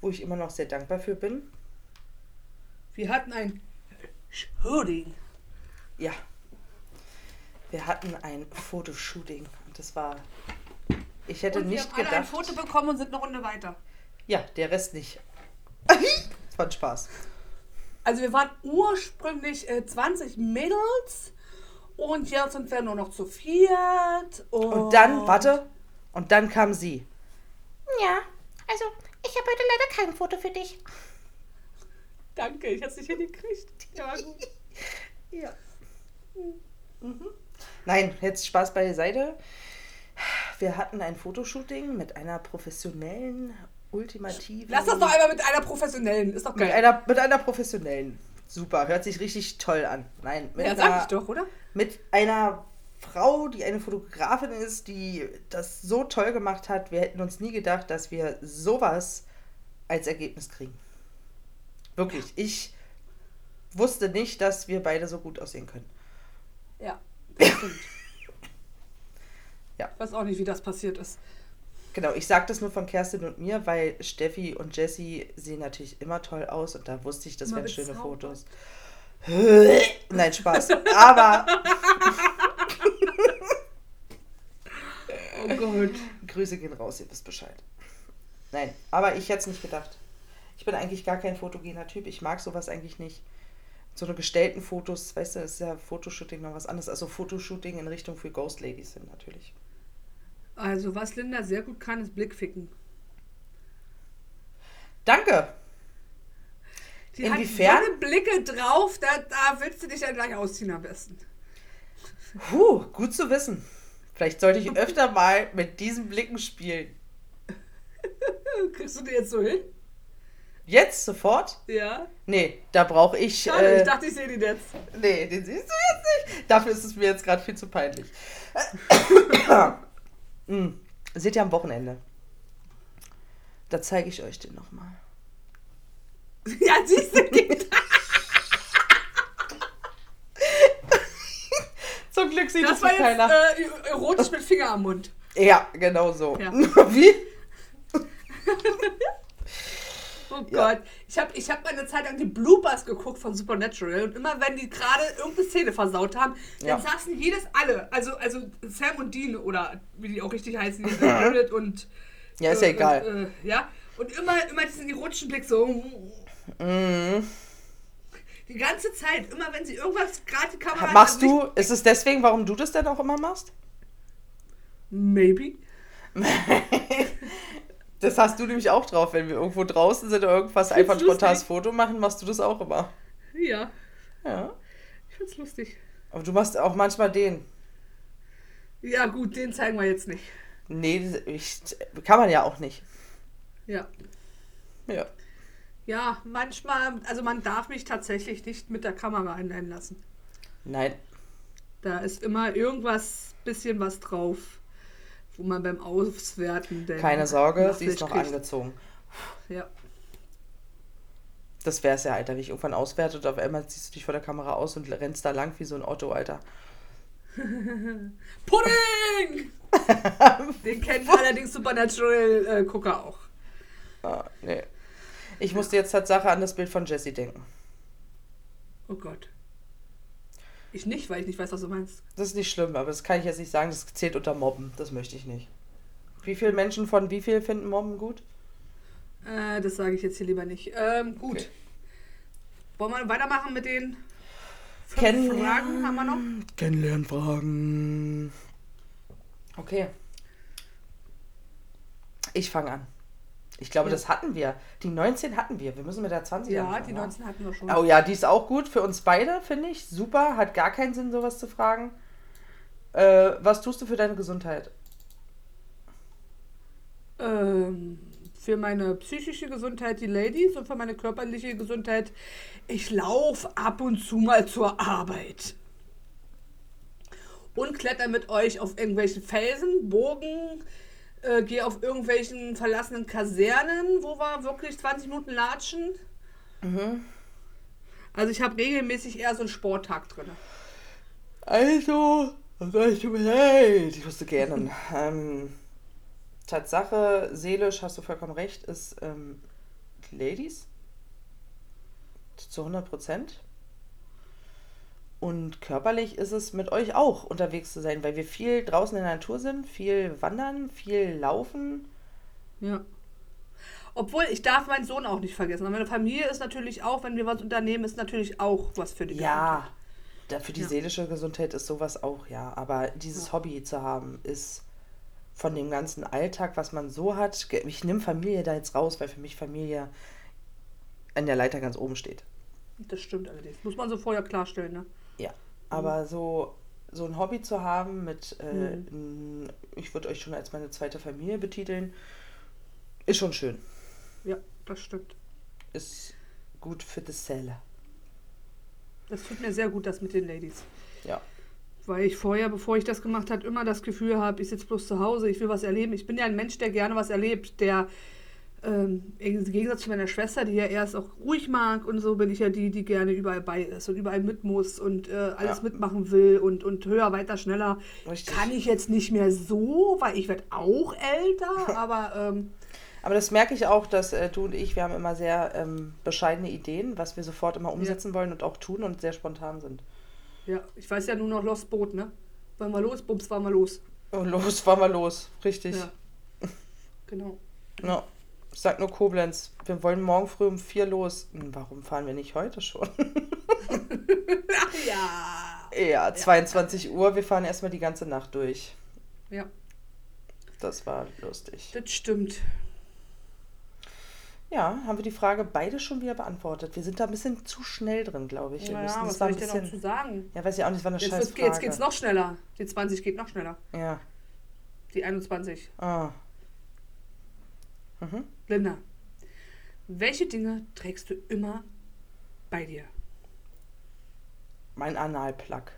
wo ich immer noch sehr dankbar für bin. Wir hatten ein Shooting. Ja. Wir hatten ein Fotoshooting das war. Ich hätte und wir nicht haben alle gedacht. ein Foto bekommen und sind eine Runde weiter. Ja, der Rest nicht. Es war ein Spaß. Also wir waren ursprünglich äh, 20 Mädels und jetzt sind wir nur noch zu viert. Und, Und dann, warte, und dann kam sie. Ja, also ich habe heute leider kein Foto für dich. Danke, ich hab's nicht hingekriegt. Ja, gut. Ja. Mhm. Nein, jetzt Spaß beiseite. Wir hatten ein Fotoshooting mit einer professionellen, ultimativen. Lass das doch einmal mit einer professionellen. Ist doch mit geil. einer, mit einer professionellen. Super, hört sich richtig toll an. Nein, mit, ja, einer, sag ich doch, oder? mit einer Frau, die eine Fotografin ist, die das so toll gemacht hat. Wir hätten uns nie gedacht, dass wir sowas als Ergebnis kriegen. Wirklich, ich wusste nicht, dass wir beide so gut aussehen können. Ja, das stimmt. Ja. Ich weiß auch nicht, wie das passiert ist. Genau, ich sage das nur von Kerstin und mir, weil Steffi und Jessie sehen natürlich immer toll aus und da wusste ich, das wären schöne bezaubert. Fotos. Nein, Spaß. Aber Oh Gott. Grüße gehen raus, ihr wisst Bescheid. Nein, aber ich hätte es nicht gedacht. Ich bin eigentlich gar kein fotogener Typ. Ich mag sowas eigentlich nicht. So eine gestellten Fotos, weißt du, ist ja Fotoshooting noch was anderes. Also Fotoshooting in Richtung für Ghost Ladies sind natürlich. Also, was Linda sehr gut kann, ist Blickficken. Danke! Die Inwiefern? hat Blicke drauf, da, da willst du dich ja gleich ausziehen am besten. Puh, gut zu wissen. Vielleicht sollte ich öfter mal mit diesen Blicken spielen. Kriegst du die jetzt so hin? Jetzt sofort? Ja. Nee, da brauche ich. Schade, Äh, ich dachte, ich sehe die jetzt. nee, den siehst du jetzt nicht. Dafür ist es mir jetzt gerade viel zu peinlich. Hm, Seht ihr am Wochenende. Da zeige ich euch den nochmal. Ja, siehst du, geht. Zum Glück sieht Das das, war noch keiner. jetzt äh, erotisch mit Finger am Mund. ja, genau so. Ja. Wie? Oh Ja. Gott. Ich habe ich hab mal eine Zeit lang die Bloopers geguckt von Supernatural und immer wenn die gerade irgendeine Szene versaut haben, dann Ja. saßen jedes alle, also, also Sam und Dean oder wie die auch richtig heißen, die Meredith und Ja, ist ja äh, egal. Äh, äh, ja, und immer, immer diesen erotischen Blick so. Mhm. Die ganze Zeit, immer wenn sie irgendwas gerade die Kamera Machst du, ist es deswegen, warum du das denn auch immer machst? Maybe. Das hast du nämlich auch drauf, wenn wir irgendwo draußen sind oder irgendwas einfach ein Find's spontanes. Foto machen, machst du das auch immer. Ja, Ja. ich find's lustig. Aber du machst auch manchmal den. Ja, gut, den zeigen wir jetzt nicht. Nee, ich, kann man ja auch nicht. Ja. Ja. Ja, manchmal, also man darf mich tatsächlich nicht mit der Kamera einleihen lassen. Nein. Da ist immer irgendwas, bisschen was drauf, wo man beim Auswerten denkt. Keine Sorge, sie ist noch kriegt. angezogen. Ja. Das wär's ja, Alter, wie ich irgendwann auswerte und auf einmal ziehst du dich vor der Kamera aus und rennst da lang wie so ein Otto, Alter. Pudding! Den kennt allerdings Supernatural-Gucker auch. Ah, nee. Ich musste jetzt Tatsache an das Bild von Jessie denken. Oh Gott. Ich nicht, weil ich nicht weiß, was du meinst. Das ist nicht schlimm, aber das kann ich jetzt nicht sagen, das zählt unter Mobben. Das möchte ich nicht. Wie viele Menschen von wie viel finden Mobben gut? Äh, das sage ich jetzt hier lieber nicht. Ähm, gut. Okay. Wollen wir weitermachen mit den fünf Kennenlernen. Fragen? Haben wir noch? Kennenlernfragen. Okay. Ich fange an. Ich glaube, Ja. das hatten wir. Die 19 hatten wir. Wir müssen mit der 20 Ja, anfangen, die wa? 19 hatten wir schon. Oh ja, die ist auch gut für uns beide, finde ich. Super. Hat gar keinen Sinn, sowas zu fragen. Äh, was tust du für deine Gesundheit? Ähm, für meine psychische Gesundheit die Ladies und für meine körperliche Gesundheit, ich laufe ab und zu mal zur Arbeit. Und kletter mit euch auf irgendwelchen Felsen, Bogen, Äh, gehe auf irgendwelchen verlassenen Kasernen, wo wir wirklich 20 Minuten latschen. Mhm. Also ich habe regelmäßig eher so einen Sporttag drin. Also, was soll ich tut mir leid. Ich wusste gerne. ähm, Tatsache, seelisch hast du vollkommen recht, ist ähm, Ladies. Zu 100 Prozent. Und körperlich ist es mit euch auch unterwegs zu sein, weil wir viel draußen in der Natur sind, viel wandern, viel laufen. Ja. Obwohl, ich darf meinen Sohn auch nicht vergessen. Meine Familie ist natürlich auch, wenn wir was unternehmen, ist natürlich auch was für die Ja, da für die Ja. seelische Gesundheit ist sowas auch, ja. Aber dieses Ja. Hobby zu haben, ist von dem ganzen Alltag, was man so hat. Ich nehme Familie da jetzt raus, weil für mich Familie an der Leiter ganz oben steht. Das stimmt allerdings. Muss man so vorher klarstellen, ne? Aber so, so ein Hobby zu haben mit, äh, Mhm. ich würde euch schon als meine zweite Familie betiteln, ist schon schön. Ja, das stimmt. Ist gut für die Seele. Das tut mir sehr gut, das mit den Ladies. Ja. Weil ich vorher, bevor ich das gemacht habe, immer das Gefühl habe, ich sitze bloß zu Hause, ich will was erleben. Ich bin ja ein Mensch, der gerne was erlebt, der ähm, im Gegensatz zu meiner Schwester, die ja erst auch ruhig mag und so, bin ich ja die, die gerne überall bei ist und überall mit muss und äh, alles Ja. mitmachen will und, und höher, weiter, schneller. Richtig. Kann ich jetzt nicht mehr so, weil ich werde auch älter, aber ähm, Aber das merke ich auch, dass äh, du und ich, wir haben immer sehr ähm, bescheidene Ideen, was wir sofort immer umsetzen wollen und auch tun und sehr spontan sind. ja, ich weiß ja nur noch Lost Boot, ne? Wollen wir los, Bums, waren wir los. Und los, fahren wir los. Richtig. Ja. Genau. Ja. Ich sag nur Koblenz, wir wollen morgen früh um vier los. Hm, Warum fahren wir nicht heute schon? Ja. ja, 22 Uhr, wir fahren erstmal die ganze Nacht durch. Ja, Das war lustig. das stimmt. Ja, haben wir die Frage beide schon wieder beantwortet. Wir sind da ein bisschen zu schnell drin, glaube ich. Wir müssen was soll ich denn noch bisschen. zu sagen? Ja, weiß ich auch nicht, war eine Jetzt, scheiß Frage. jetzt geht's noch schneller. Die 20 geht noch schneller. Ja. Die 21. Ah. Mhm. Linda, welche Dinge trägst du immer bei dir? Mein Analplug.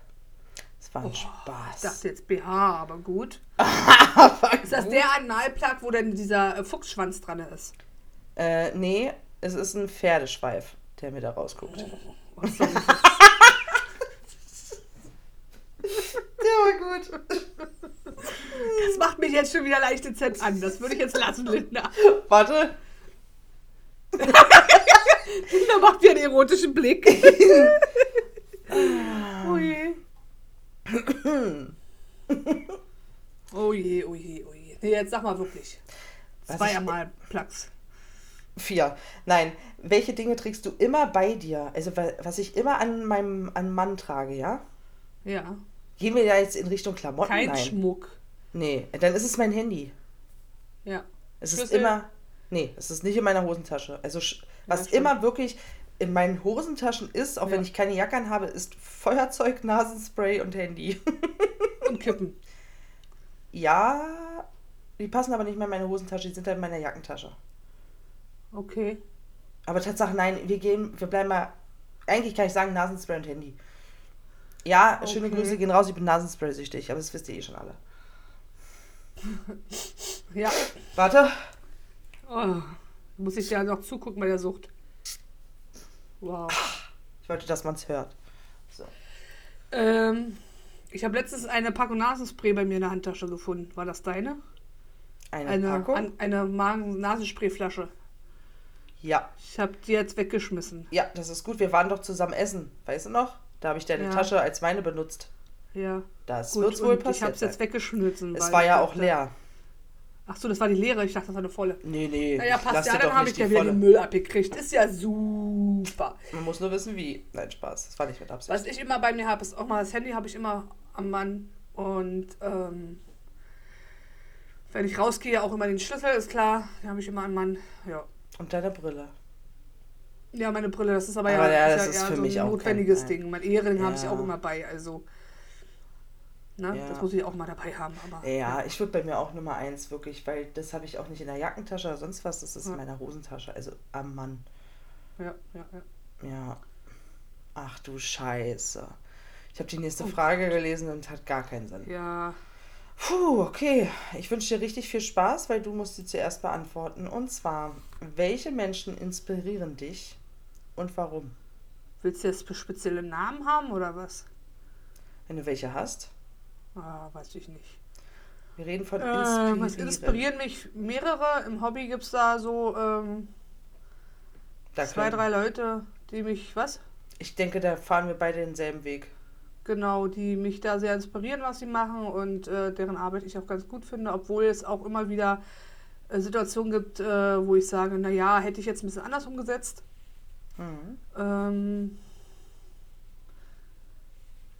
Das war ein Oh, Ich Spaß. dachte jetzt BH, aber gut. Aber Ist das der Analplug, wo dann dieser äh, Fuchsschwanz dran ist? Äh, nee, es ist ein Pferdeschweif, der mir da rausguckt. Oh, sorry. Der war gut. Das macht mich jetzt schon wieder leicht dezent an. Das würde ich jetzt lassen, Linda. Warte. Linda macht wieder einen erotischen Blick. oh je. oh je, oh je, oh je. Nee, jetzt sag mal wirklich. Was Zweimal Plugs. Vier. Nein, welche Dinge trägst du immer bei dir? Also, wa- was ich immer an meinem an Mann trage, ja? Ja. Gehen wir da jetzt in Richtung Klamotten? Kein Nein. Schmuck. Nee, dann ist es mein Handy. Ja. Es ist Schlüssel? immer. Nee, es ist nicht in meiner Hosentasche. Also, was stimmt. immer wirklich in meinen Hosentaschen ist, auch Ja. wenn ich keine Jacke anhabe, ist Feuerzeug, Nasenspray und Handy. Und Kippen. ja, die passen aber nicht mehr in meine Hosentasche, die sind halt in meiner Jackentasche. Okay. Aber Tatsache, nein, wir gehen, wir bleiben mal. Eigentlich kann ich sagen, Nasenspray und Handy. Ja, schöne Okay. Grüße gehen raus, ich bin Nasenspray-süchtig, aber das wisst ihr eh schon alle. Ja. Warte. Oh. Muss ich ja noch zugucken bei der Sucht. Wow. Ich wollte, dass man es hört. So. Ähm, ich habe letztens eine Packung Nasenspray bei mir in der Handtasche gefunden. War das deine? Eine, Eine, Packung? an, eine Nasensprayflasche. Ja. Ich habe die jetzt weggeschmissen. Ja, das ist gut. Wir waren doch zusammen essen. Weißt du noch? Da habe ich deine Ja. Tasche als meine benutzt. Ja. Das Gut, wird's wohl und ich habe es jetzt sein. weggeschmissen. Es war ja auch leer. Ach so, das war die leere. Ich dachte, das war eine volle. Nee, nee. Naja, passt ja, dann habe ich ja wieder den Müll abgekriegt. Ist ja super. Man muss nur wissen, wie. Nein, Spaß. Das war nicht mit Absicht. Was ich immer bei mir habe, ist auch mal das Handy habe ich immer am Mann. Und ähm, wenn ich rausgehe, auch immer den Schlüssel, ist klar. Den habe ich immer am Mann. Ja. Und deine Brille. Ja, meine Brille, das ist aber, Aber ja, ja, ist das ja ist für so mich ein auch notwendiges kein- Ding. Mein Ehering habe ich Ja. auch immer bei, also. Ne? Ja. Das muss ich auch mal dabei haben. Aber, Ja, ich würde bei mir auch Nummer eins, wirklich, weil das habe ich auch nicht in der Jackentasche oder sonst was, das ist Ja. in meiner Hosentasche, also am Mann. Ja, ja, ja. Ja. Ach du Scheiße. Ich habe die nächste Oh Frage gelesen und hat gar keinen Sinn. Ja, Puh, okay. Ich wünsche dir richtig viel Spaß, weil du musst sie zuerst beantworten. Und zwar, welche Menschen inspirieren dich und warum? Willst du jetzt spezielle Namen haben oder was? Wenn du welche hast. Ah, weiß ich nicht. Wir reden von Äh, inspirieren. was inspirieren mich mehrere. Im Hobby gibt es da so ähm, Da zwei, drei Leute, die mich, was? Ich denke, da fahren wir beide denselben Weg. Genau, die mich da sehr inspirieren, was sie machen und äh, deren Arbeit ich auch ganz gut finde, obwohl es auch immer wieder äh, Situationen gibt, äh, wo ich sage, naja, hätte ich jetzt ein bisschen anders umgesetzt. Mhm. Ähm,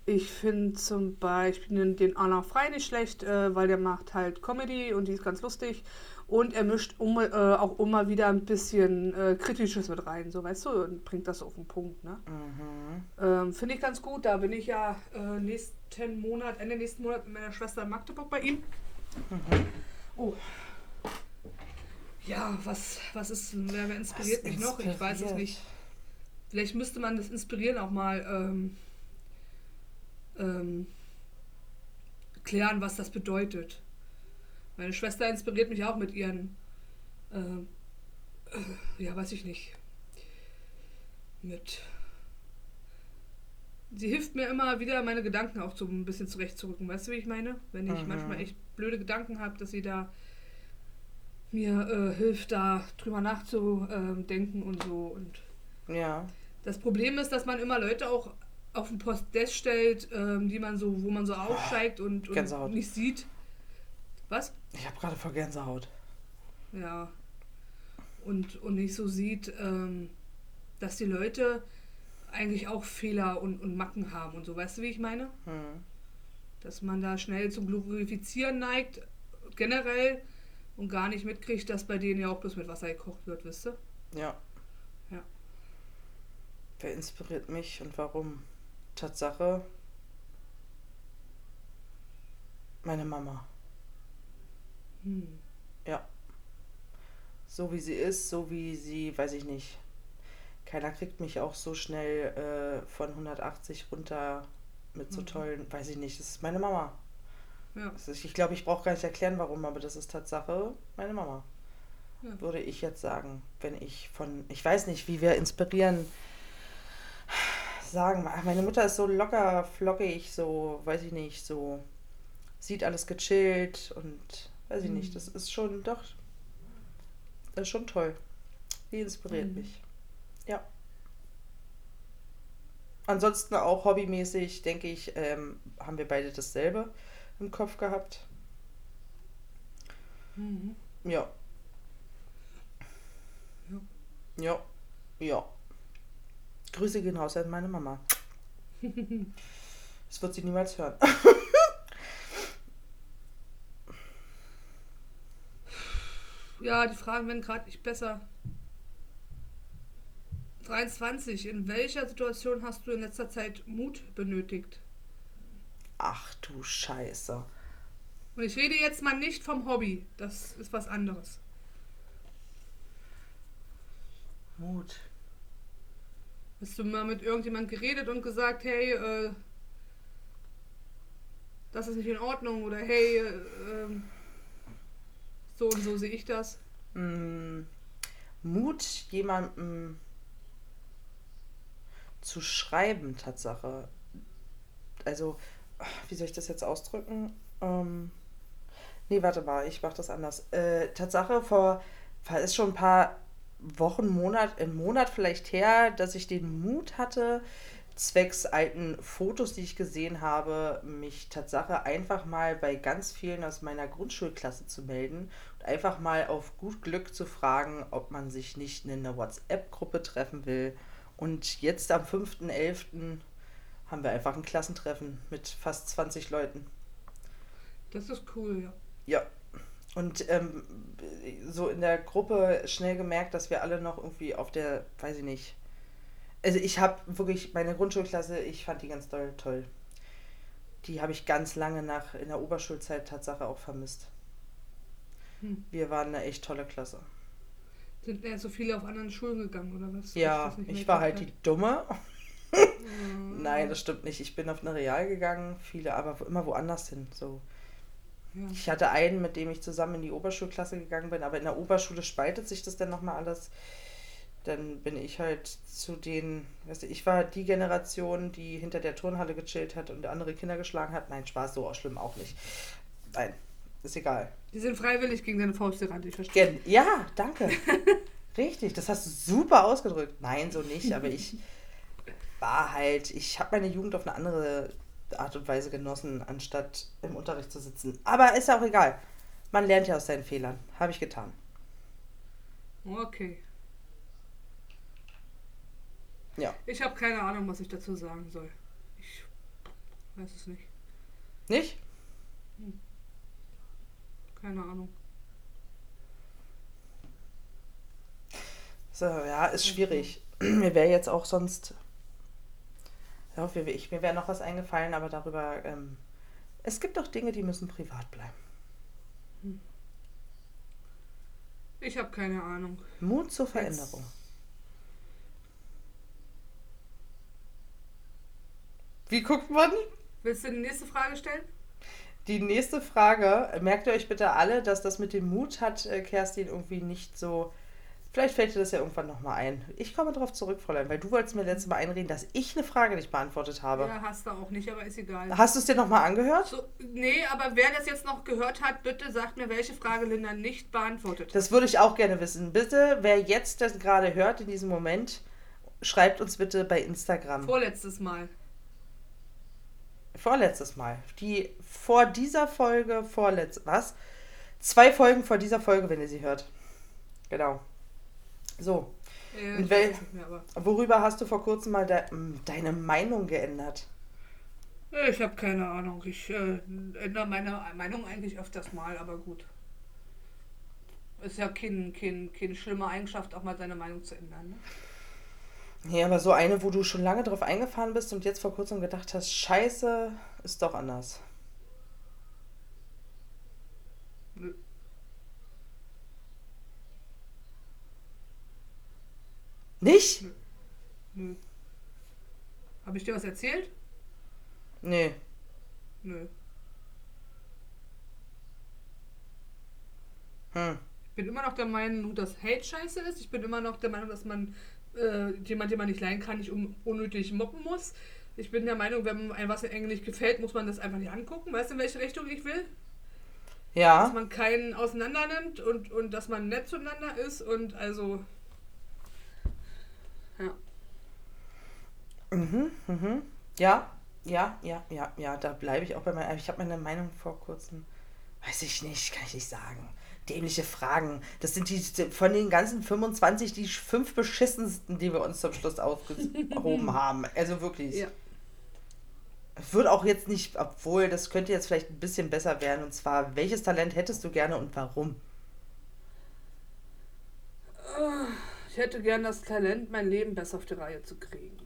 ich finde zum Beispiel den, Alain Frey nicht schlecht, äh, weil der macht halt Comedy und die ist ganz lustig. Und er mischt um, äh, auch immer wieder ein bisschen äh, Kritisches mit rein, so weißt du, und bringt das auf den Punkt. Ne? Mhm. Ähm, Finde ich ganz gut. Da bin ich ja äh, nächsten Monat, Ende nächsten Monat mit meiner Schwester in Magdeburg bei ihm. Oh. Ja, was, was ist, wer, inspiriert Was mich noch? Ich weiß es inspiriert? nicht. Vielleicht müsste man das Inspirieren auch mal ähm, ähm, klären, was das bedeutet. Meine Schwester inspiriert mich auch mit ihren, ähm, äh, ja, weiß ich nicht, mit. Sie hilft mir immer wieder, meine Gedanken auch so ein bisschen zurechtzurücken. Weißt du, wie ich meine? Wenn ich Mhm. manchmal echt blöde Gedanken habe, dass sie da mir äh, hilft, da drüber nachzudenken und so. Und Ja. Das Problem ist, dass man immer Leute auch auf den Podest stellt, ähm, die man so, wo man so aufsteigt und, und nicht sieht. Was? Ich habe gerade vor Gänsehaut. Ja. Und, und nicht so sieht, ähm, dass die Leute eigentlich auch Fehler und, und Macken haben und so. Weißt du, wie ich meine? Mhm. Dass man da schnell zum Glorifizieren neigt, generell, und gar nicht mitkriegt, dass bei denen ja auch bloß mit Wasser gekocht wird, wisst ihr? Ja. Wer inspiriert mich und warum? Tatsache. Meine Mama. Hm. Ja. So wie sie ist, so wie sie, weiß ich nicht. Keiner kriegt mich auch so schnell äh, von 180 runter mit so Mhm. tollen, weiß ich nicht. Das ist meine Mama. Ja. Ist, ich glaube, ich brauche gar nicht erklären, warum, aber das ist Tatsache meine Mama. Ja. Würde ich jetzt sagen, wenn ich von, ich weiß nicht, wie wir inspirieren, sagen. Ach, Meine Mutter ist so locker, flockig, so, weiß ich nicht, so, sieht alles gechillt und weiß ich nicht, Mhm. das ist schon, doch, das ist schon toll. Die inspiriert Mhm. mich. Ja. Ansonsten auch hobbymäßig, denke ich, ähm, haben wir beide dasselbe im Kopf gehabt. Mhm. Ja. Ja. Ja. Grüße gehen raus an meine Mama. Das wird sie niemals hören. Ja, die Fragen werden gerade nicht besser. 23. In welcher Situation hast du in letzter Zeit Mut benötigt? Ach du Scheiße. Und ich rede jetzt mal nicht vom Hobby. Das ist was anderes. Mut. Hast du mal mit irgendjemand geredet und gesagt, hey, äh, das ist nicht in Ordnung oder hey, äh, ähm, so und so sehe ich das. Mm, Mut, jemandem zu schreiben, Tatsache. Also, wie soll ich das jetzt ausdrücken? Ähm, nee, warte mal, ich mache das anders. Äh, Tatsache, vor, vor ist schon ein paar Wochen, Monat, im Monat vielleicht her, dass ich den Mut hatte, zwecks alten Fotos, die ich gesehen habe, mich Tatsache einfach mal bei ganz vielen aus meiner Grundschulklasse zu melden und einfach mal auf gut Glück zu fragen, ob man sich nicht in einer WhatsApp-Gruppe treffen will. Und jetzt am 5.11. haben wir einfach ein Klassentreffen mit fast 20 Leuten. Das ist cool, ja. Ja. Und ähm, so in der Gruppe schnell gemerkt, dass wir alle noch irgendwie auf der, weiß ich nicht. Also ich habe wirklich meine Grundschulklasse, ich fand die ganz doll toll. Die habe ich ganz lange nach in der Oberschulzeit Tatsache auch vermisst. Hm. Wir waren eine echt tolle Klasse. Sind ja so viele auf anderen Schulen gegangen oder was? Ja, ich mehr war halt die Dumme. Nein, das stimmt nicht. Ich bin auf eine Real gegangen, viele aber immer woanders hin. So. Ja. Ich hatte einen, mit dem ich zusammen in die Oberschulklasse gegangen bin, aber in der Oberschule spaltet sich das dann nochmal alles. Dann bin ich halt zu den, weißt du, ich war die Generation, die hinter der Turnhalle gechillt hat und andere Kinder geschlagen hat. Nein, Spaß, so schlimm auch nicht. Nein, ist egal. Die sind freiwillig gegen deine Faust gerannt, ich verstehe. Ja, danke. Richtig, das hast du super ausgedrückt. Nein, so nicht, aber ich war halt, ich habe meine Jugend auf eine andere Art und Weise genossen, anstatt im Unterricht zu sitzen. Aber ist ja auch egal. Man lernt ja aus seinen Fehlern. Habe ich getan. Okay. Ja. Ich habe keine Ahnung, was ich dazu sagen soll. Ich weiß es nicht. Nicht? Hm. Keine Ahnung. So, ja, ist schwierig. Mir wäre jetzt auch sonst ja, ich, mir wäre noch was eingefallen, aber darüber. Ähm, es gibt doch Dinge, die müssen privat bleiben. Hm. Ich habe keine Ahnung. Mut zur Veränderung. Jetzt. Wie guckt man? Willst du die nächste Frage stellen? Die nächste Frage, merkt ihr euch bitte alle, dass das mit dem Mut hat äh, Kerstin irgendwie nicht so Vielleicht fällt dir das ja irgendwann nochmal ein. Ich komme darauf zurück, Fräulein, weil du wolltest mir letztes Mal einreden, dass ich eine Frage nicht beantwortet habe. Ja, hast du auch nicht, aber ist egal. Hast du es dir nochmal angehört? So, nee, aber wer das jetzt noch gehört hat, bitte sagt mir, welche Frage Linda nicht beantwortet hat. Das würde ich auch gerne wissen. Bitte, wer jetzt das gerade hört in diesem Moment, schreibt uns bitte bei Instagram. Vorletztes Mal. Vorletztes Mal. Die vor dieser Folge, vorletztes, was? Zwei Folgen vor dieser Folge, wenn ihr sie hört. Genau. So. Ja, wel, mehr, worüber hast du vor kurzem mal de deine Meinung geändert? Ich habe keine Ahnung. Ich äh, ändere meine Meinung eigentlich öfters mal, aber gut. Ist ja keine kein, kein schlimme Eigenschaft, auch mal seine Meinung zu ändern. Ne? Ja, aber so eine, wo du schon lange drauf eingefahren bist und jetzt vor kurzem gedacht hast, scheiße, ist doch anders. Nicht? Nö. Habe ich dir was erzählt? Nee. Nö. Hm. Ich bin immer noch der Meinung, dass Hate scheiße ist. Ich bin immer noch der Meinung, dass man äh, jemand, den man nicht leiden kann, nicht um, unnötig moppen muss. Ich bin der Meinung, wenn einem was in nicht gefällt, muss man das einfach nicht angucken. Weißt du, in welche Richtung ich will? Ja. Dass man keinen auseinander nimmt und, und dass man nett zueinander ist und also ja. Mhm, mhm. Ja, ja, ja, ja, ja, da bleibe ich auch bei meiner. Ich habe meine Meinung vor kurzem, weiß ich nicht, kann ich nicht sagen. Dämliche Fragen. Das sind die von den ganzen 25 die fünf beschissensten, die wir uns zum Schluss aufgehoben haben. Also wirklich. Ja. Wird auch jetzt nicht, obwohl das könnte jetzt vielleicht ein bisschen besser werden. Und zwar, welches Talent hättest du gerne und warum? Ich hätte gern das Talent, mein Leben besser auf die Reihe zu kriegen.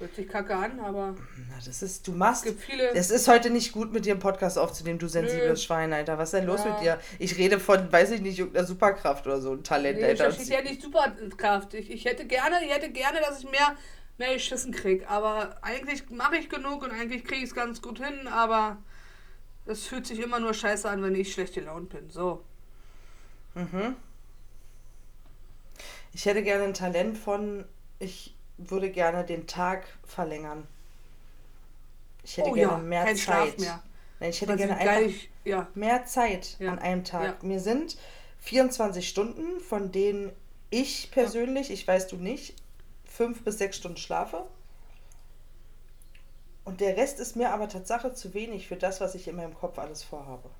Hört sich kacke an, aber. Na, das ist, du machst. Es viele. Es ist heute nicht gut, mit dir einen Podcast aufzunehmen, du sensibles. Schwein, Alter. Was ist denn los ja. mit dir? Ich rede von, weiß ich nicht, irgendeiner Superkraft oder so, ein Talent, nee, Alter. Ich, hätte nicht Superkraft. Ich, ich hätte gerne, ich hätte gerne, dass ich mehr, mehr Schissen kriege. Aber eigentlich mache ich genug und eigentlich kriege ich es ganz gut hin, aber es fühlt sich immer nur scheiße an, wenn ich schlecht gelaunt bin. So. Mhm. Ich hätte gerne ein Talent von, ich würde gerne den Tag verlängern. Ich hätte oh, gerne ja, mehr Zeit. Schlaf mehr. Nein, ich hätte gerne einfach ich, ja. mehr Zeit ja. an einem Tag. Mir sind 24 Stunden, von denen ich persönlich, ich weiß du nicht, fünf bis sechs Stunden schlafe. Und der Rest ist mir aber Tatsache zu wenig für das, was ich in meinem Kopf alles vorhabe.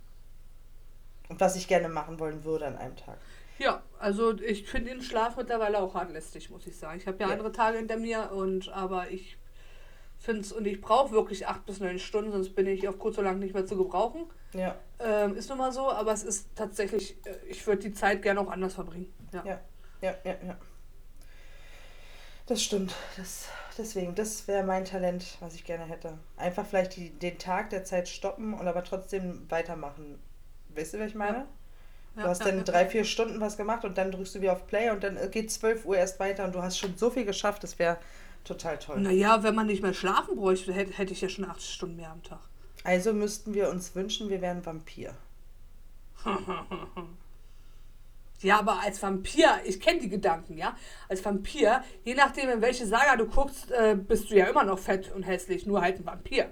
Und was ich gerne machen wollen würde an einem Tag. Ja, also ich finde den Schlaf mittlerweile auch handlästig, muss ich sagen. Ich habe ja, ja, andere Tage hinter mir und aber ich finde es und ich brauche wirklich acht bis neun Stunden, sonst bin ich auf kurz oder lang nicht mehr zu gebrauchen. Ja. Ähm, ist nun mal so, aber es ist tatsächlich, äh, ich würde die Zeit gerne auch anders verbringen. Ja, ja, ja, ja. ja. Das stimmt. Das, deswegen, das wäre mein Talent, was ich gerne hätte. Einfach vielleicht die, den Tag der Zeit stoppen und aber trotzdem weitermachen. Weißt du, was ich meine? Ja. Du hast dann drei, vier Stunden was gemacht und dann drückst du wieder auf Play und dann geht 12 Uhr erst weiter und du hast schon so viel geschafft, das wäre total toll. Naja, wenn man nicht mehr schlafen bräuchte, hätte, hätte ich ja schon acht Stunden mehr am Tag. Also müssten wir uns wünschen, wir wären Vampir. Ja, aber als Vampir, ich kenne die Gedanken, ja. Als Vampir, je nachdem, in welche Saga du guckst, äh, bist du ja immer noch fett und hässlich, nur halt ein Vampir.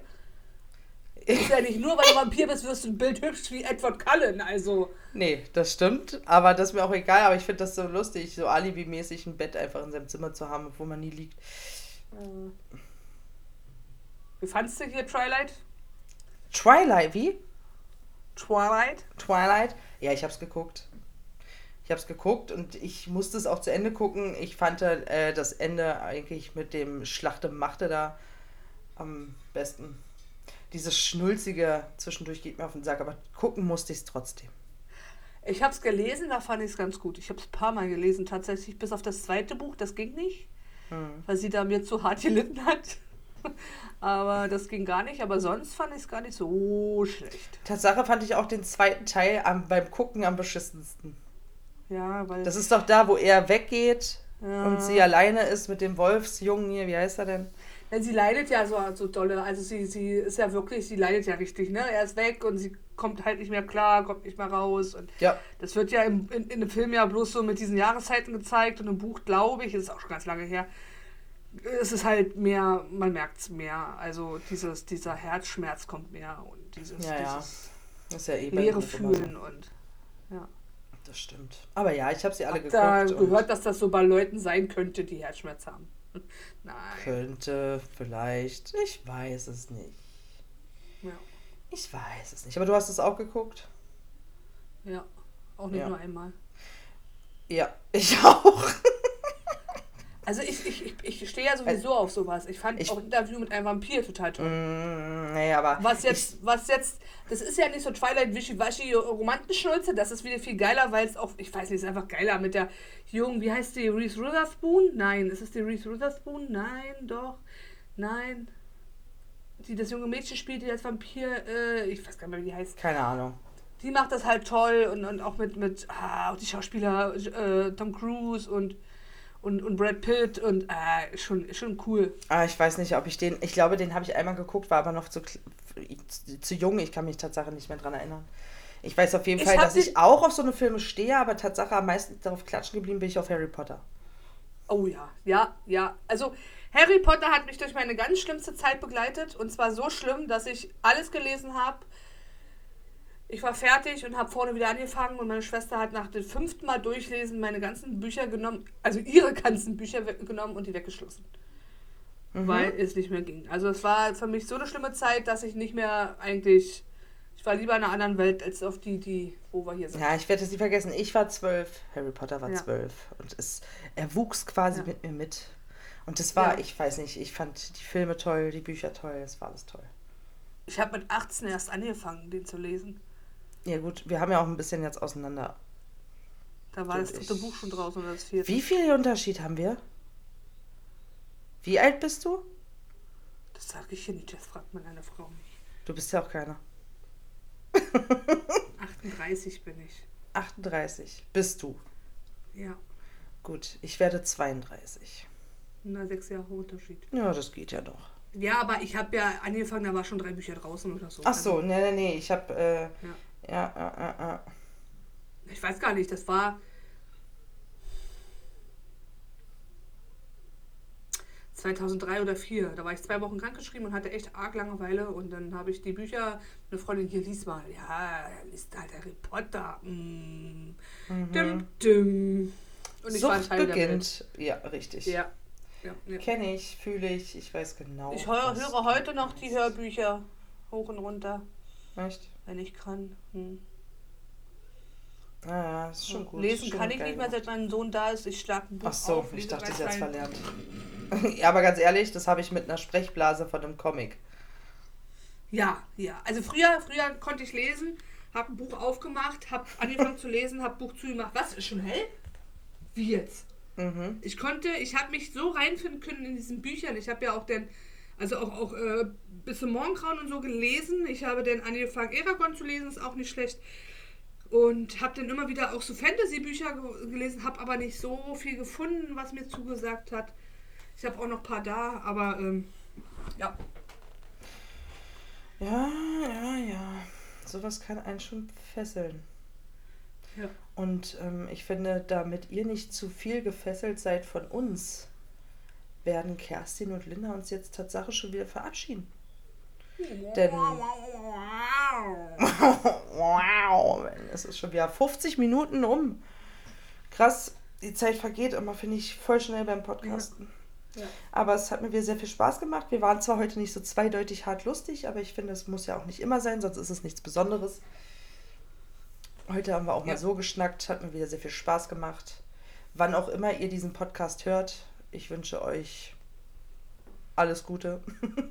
Ist ja nicht nur, weil du Vampir bist, wirst du ein Bild hübsch wie Edward Cullen, also. Nee, das stimmt. Aber das ist mir auch egal. Aber ich finde das so lustig, so alibimäßig ein Bett einfach in seinem Zimmer zu haben, wo man nie liegt. Wie fandst du hier Twilight? Twilight, wie? Twilight? Twilight? Ja, ich hab's geguckt. Ich hab's geguckt und ich musste es auch zu Ende gucken. Ich fand äh, das Ende eigentlich mit dem Schlachte Machte da am besten. Dieses Schnulzige zwischendurch geht mir auf den Sack, aber gucken musste ich es trotzdem. Ich habe es gelesen, da fand ich es ganz gut. Ich habe es ein paar Mal gelesen, tatsächlich, bis auf das zweite Buch, das ging nicht, Hm. weil sie da mir zu hart gelitten hat. aber das ging gar nicht, aber sonst fand ich es gar nicht so schlecht. Tatsache fand ich auch den zweiten Teil am, beim Gucken am beschissensten. Ja, weil. Das ist doch da, wo er weggeht Ja. und sie alleine ist mit dem Wolfsjungen hier. Wie heißt er denn? Ja, sie leidet ja so, so dolle. Also sie, sie ist ja wirklich, sie leidet ja richtig, ne? Er ist weg und sie kommt halt nicht mehr klar, kommt nicht mehr raus. Und Ja. das wird ja im, in, in dem Film ja bloß so mit diesen Jahreszeiten gezeigt und im Buch, glaube ich, ist auch schon ganz lange her. Es ist halt mehr, man merkt es mehr. Also dieses, dieser Herzschmerz kommt mehr und dieses, Ja, ja. dieses Ist ja eh leere. Fühlen und ja. Das stimmt. Aber ja, ich habe sie alle Hab da geguckt. und gehört, dass das so bei Leuten sein könnte, die Herzschmerz haben. Nein. könnte, vielleicht. Ich weiß es nicht. Ja. Ich weiß es nicht. Aber du hast es auch geguckt? ja. Auch nicht Ja. nur einmal. Ja, ich auch. Also ich, ich, ich, ich stehe ja sowieso auf sowas. Ich fand Ich- auch Interview mit einem Vampir total toll. Mm, nee, aber. Was jetzt, was jetzt, das ist ja nicht so Twilight Wischiwaschi Romantenschnulze, das ist wieder viel geiler, weil es auch, ich weiß nicht, ist einfach geiler mit der jungen, wie heißt die, Reese Witherspoon? Nein, ist es die Reese Witherspoon? Nein, doch, nein. Die das junge Mädchen spielt, die als Vampir, äh, ich weiß gar nicht mehr, wie die heißt. Ich, keine Ahnung. Die macht das halt toll und, und auch mit, mit ah, auch die Schauspieler äh, Tom Cruise und, und, und Brad Pitt und äh, schon, schon cool. Ah, ich weiß nicht, ob ich den. Ich glaube, den habe ich einmal geguckt, war aber noch zu, zu, jung. Ich kann mich Tatsache nicht mehr dran erinnern. Ich weiß auf jeden Ich Fall, dass ich auch auf so eine Filme stehe, aber Tatsache am meisten darauf klatschen geblieben bin ich auf Harry Potter. Oh ja, ja, ja. Also Harry Potter hat mich durch meine ganz schlimmste Zeit begleitet und zwar so schlimm, dass ich alles gelesen habe. Ich war fertig und habe vorne wieder angefangen und meine Schwester hat nach dem fünften Mal durchlesen meine ganzen Bücher genommen, also ihre ganzen Bücher genommen und die weggeschlossen. Weil es nicht mehr ging. Also es war für mich so eine schlimme Zeit, dass ich nicht mehr eigentlich, ich war lieber in einer anderen Welt als auf die, die, wo wir hier sind. Ja, ich werde es nie vergessen. Ich war zwölf, Harry Potter war Ja. zwölf. Und es, er wuchs quasi Ja. mit mir mit. Und das war, Ja. ich weiß nicht, ich fand die Filme toll, die Bücher toll, es war alles toll. Ich habe mit 18 erst angefangen, den zu lesen. Ja gut, wir haben ja auch ein bisschen jetzt auseinander. Da war das dritte ich. Buch schon draußen oder das vierte. Wie viel Unterschied haben wir? Wie alt bist du? Das sage ich hier nicht, das fragt man eine Frau nicht. Du bist ja auch keiner. 38 bin ich. 38 bist du. Ja, Gut, ich werde 32. na sechs Jahre Unterschied. Ja, das geht ja noch. Ja, aber ich habe ja angefangen, da war schon drei Bücher draußen oder so. Ach so, Also, nee, nee, nee, ich habe, äh, Ja. Ja, ja, ja, ja. ich weiß gar nicht, das war 2003 oder 2004. Da war ich zwei Wochen krankgeschrieben und hatte echt arg Langeweile. Und dann habe ich die Bücher, eine Freundin hier liest mal. Ja, liest halt Harry Potter. Mm. Dum, dum. Und ich war ein Mhm. Sucht Teil der Welt. beginnt. Ja, richtig. Ja. ja, ja. Kenne ich, fühle ich, ich weiß genau. Ich höre, höre heute noch die Hörbücher hoch und runter, Echt? wenn ich kann. Hm. Ja, ja, ist schon gut. Lesen schon kann ich nicht mehr, seit mein Sohn da ist. Ich schlage ein Buch Ach so, auf, ich dachte, hat's rein. verlernt. ja, aber ganz ehrlich, das habe ich mit einer Sprechblase von einem Comic. Ja, ja. Also früher, früher konnte ich lesen, habe ein Buch aufgemacht, habe angefangen zu lesen, habe Buch zugemacht. Was, ist schon hell? Wie jetzt? Mhm. Ich konnte, ich habe mich so reinfinden können in diesen Büchern. Ich habe ja auch den, also auch, auch äh, bis zum Morgengrauen und so gelesen. Ich habe dann angefangen, Eragon zu lesen, ist auch nicht schlecht. Und habe dann immer wieder auch so Fantasy-Bücher ge gelesen, habe aber nicht so viel gefunden, was mir zugesagt hat. Ich habe auch noch ein paar da, aber ähm, ja. Ja, sowas kann einen schon fesseln. Ja. Und ähm, ich finde, damit ihr nicht zu viel gefesselt seid von uns, werden Kerstin und Linda uns jetzt tatsächlich schon wieder verabschieden. Denn. wow, es ist schon wieder 50 Minuten um. Krass, die Zeit vergeht immer, finde ich, voll schnell beim Podcasten. Ja. Aber es hat mir wieder sehr viel Spaß gemacht. Wir waren zwar heute nicht so zweideutig hart lustig, aber ich finde, es muss ja auch nicht immer sein, sonst ist es nichts Besonderes. Heute haben wir auch Ja. mal so geschnackt, hat mir wieder sehr viel Spaß gemacht. Wann auch immer ihr diesen Podcast hört, ich wünsche euch alles Gute.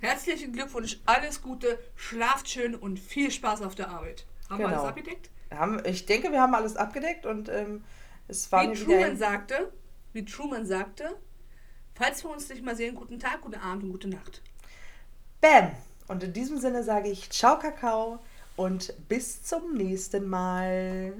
Herzlichen Glückwunsch, alles Gute, schlaft schön und viel Spaß auf der Arbeit. Haben wir Genau. alles abgedeckt? Haben, ich denke, wir haben alles abgedeckt und ähm, es war Wie Truman sagte, wie Truman sagte, falls wir uns nicht mal sehen, guten Tag, guten Abend und gute Nacht. Bam! Und in diesem Sinne sage ich Ciao Kakao und bis zum nächsten Mal.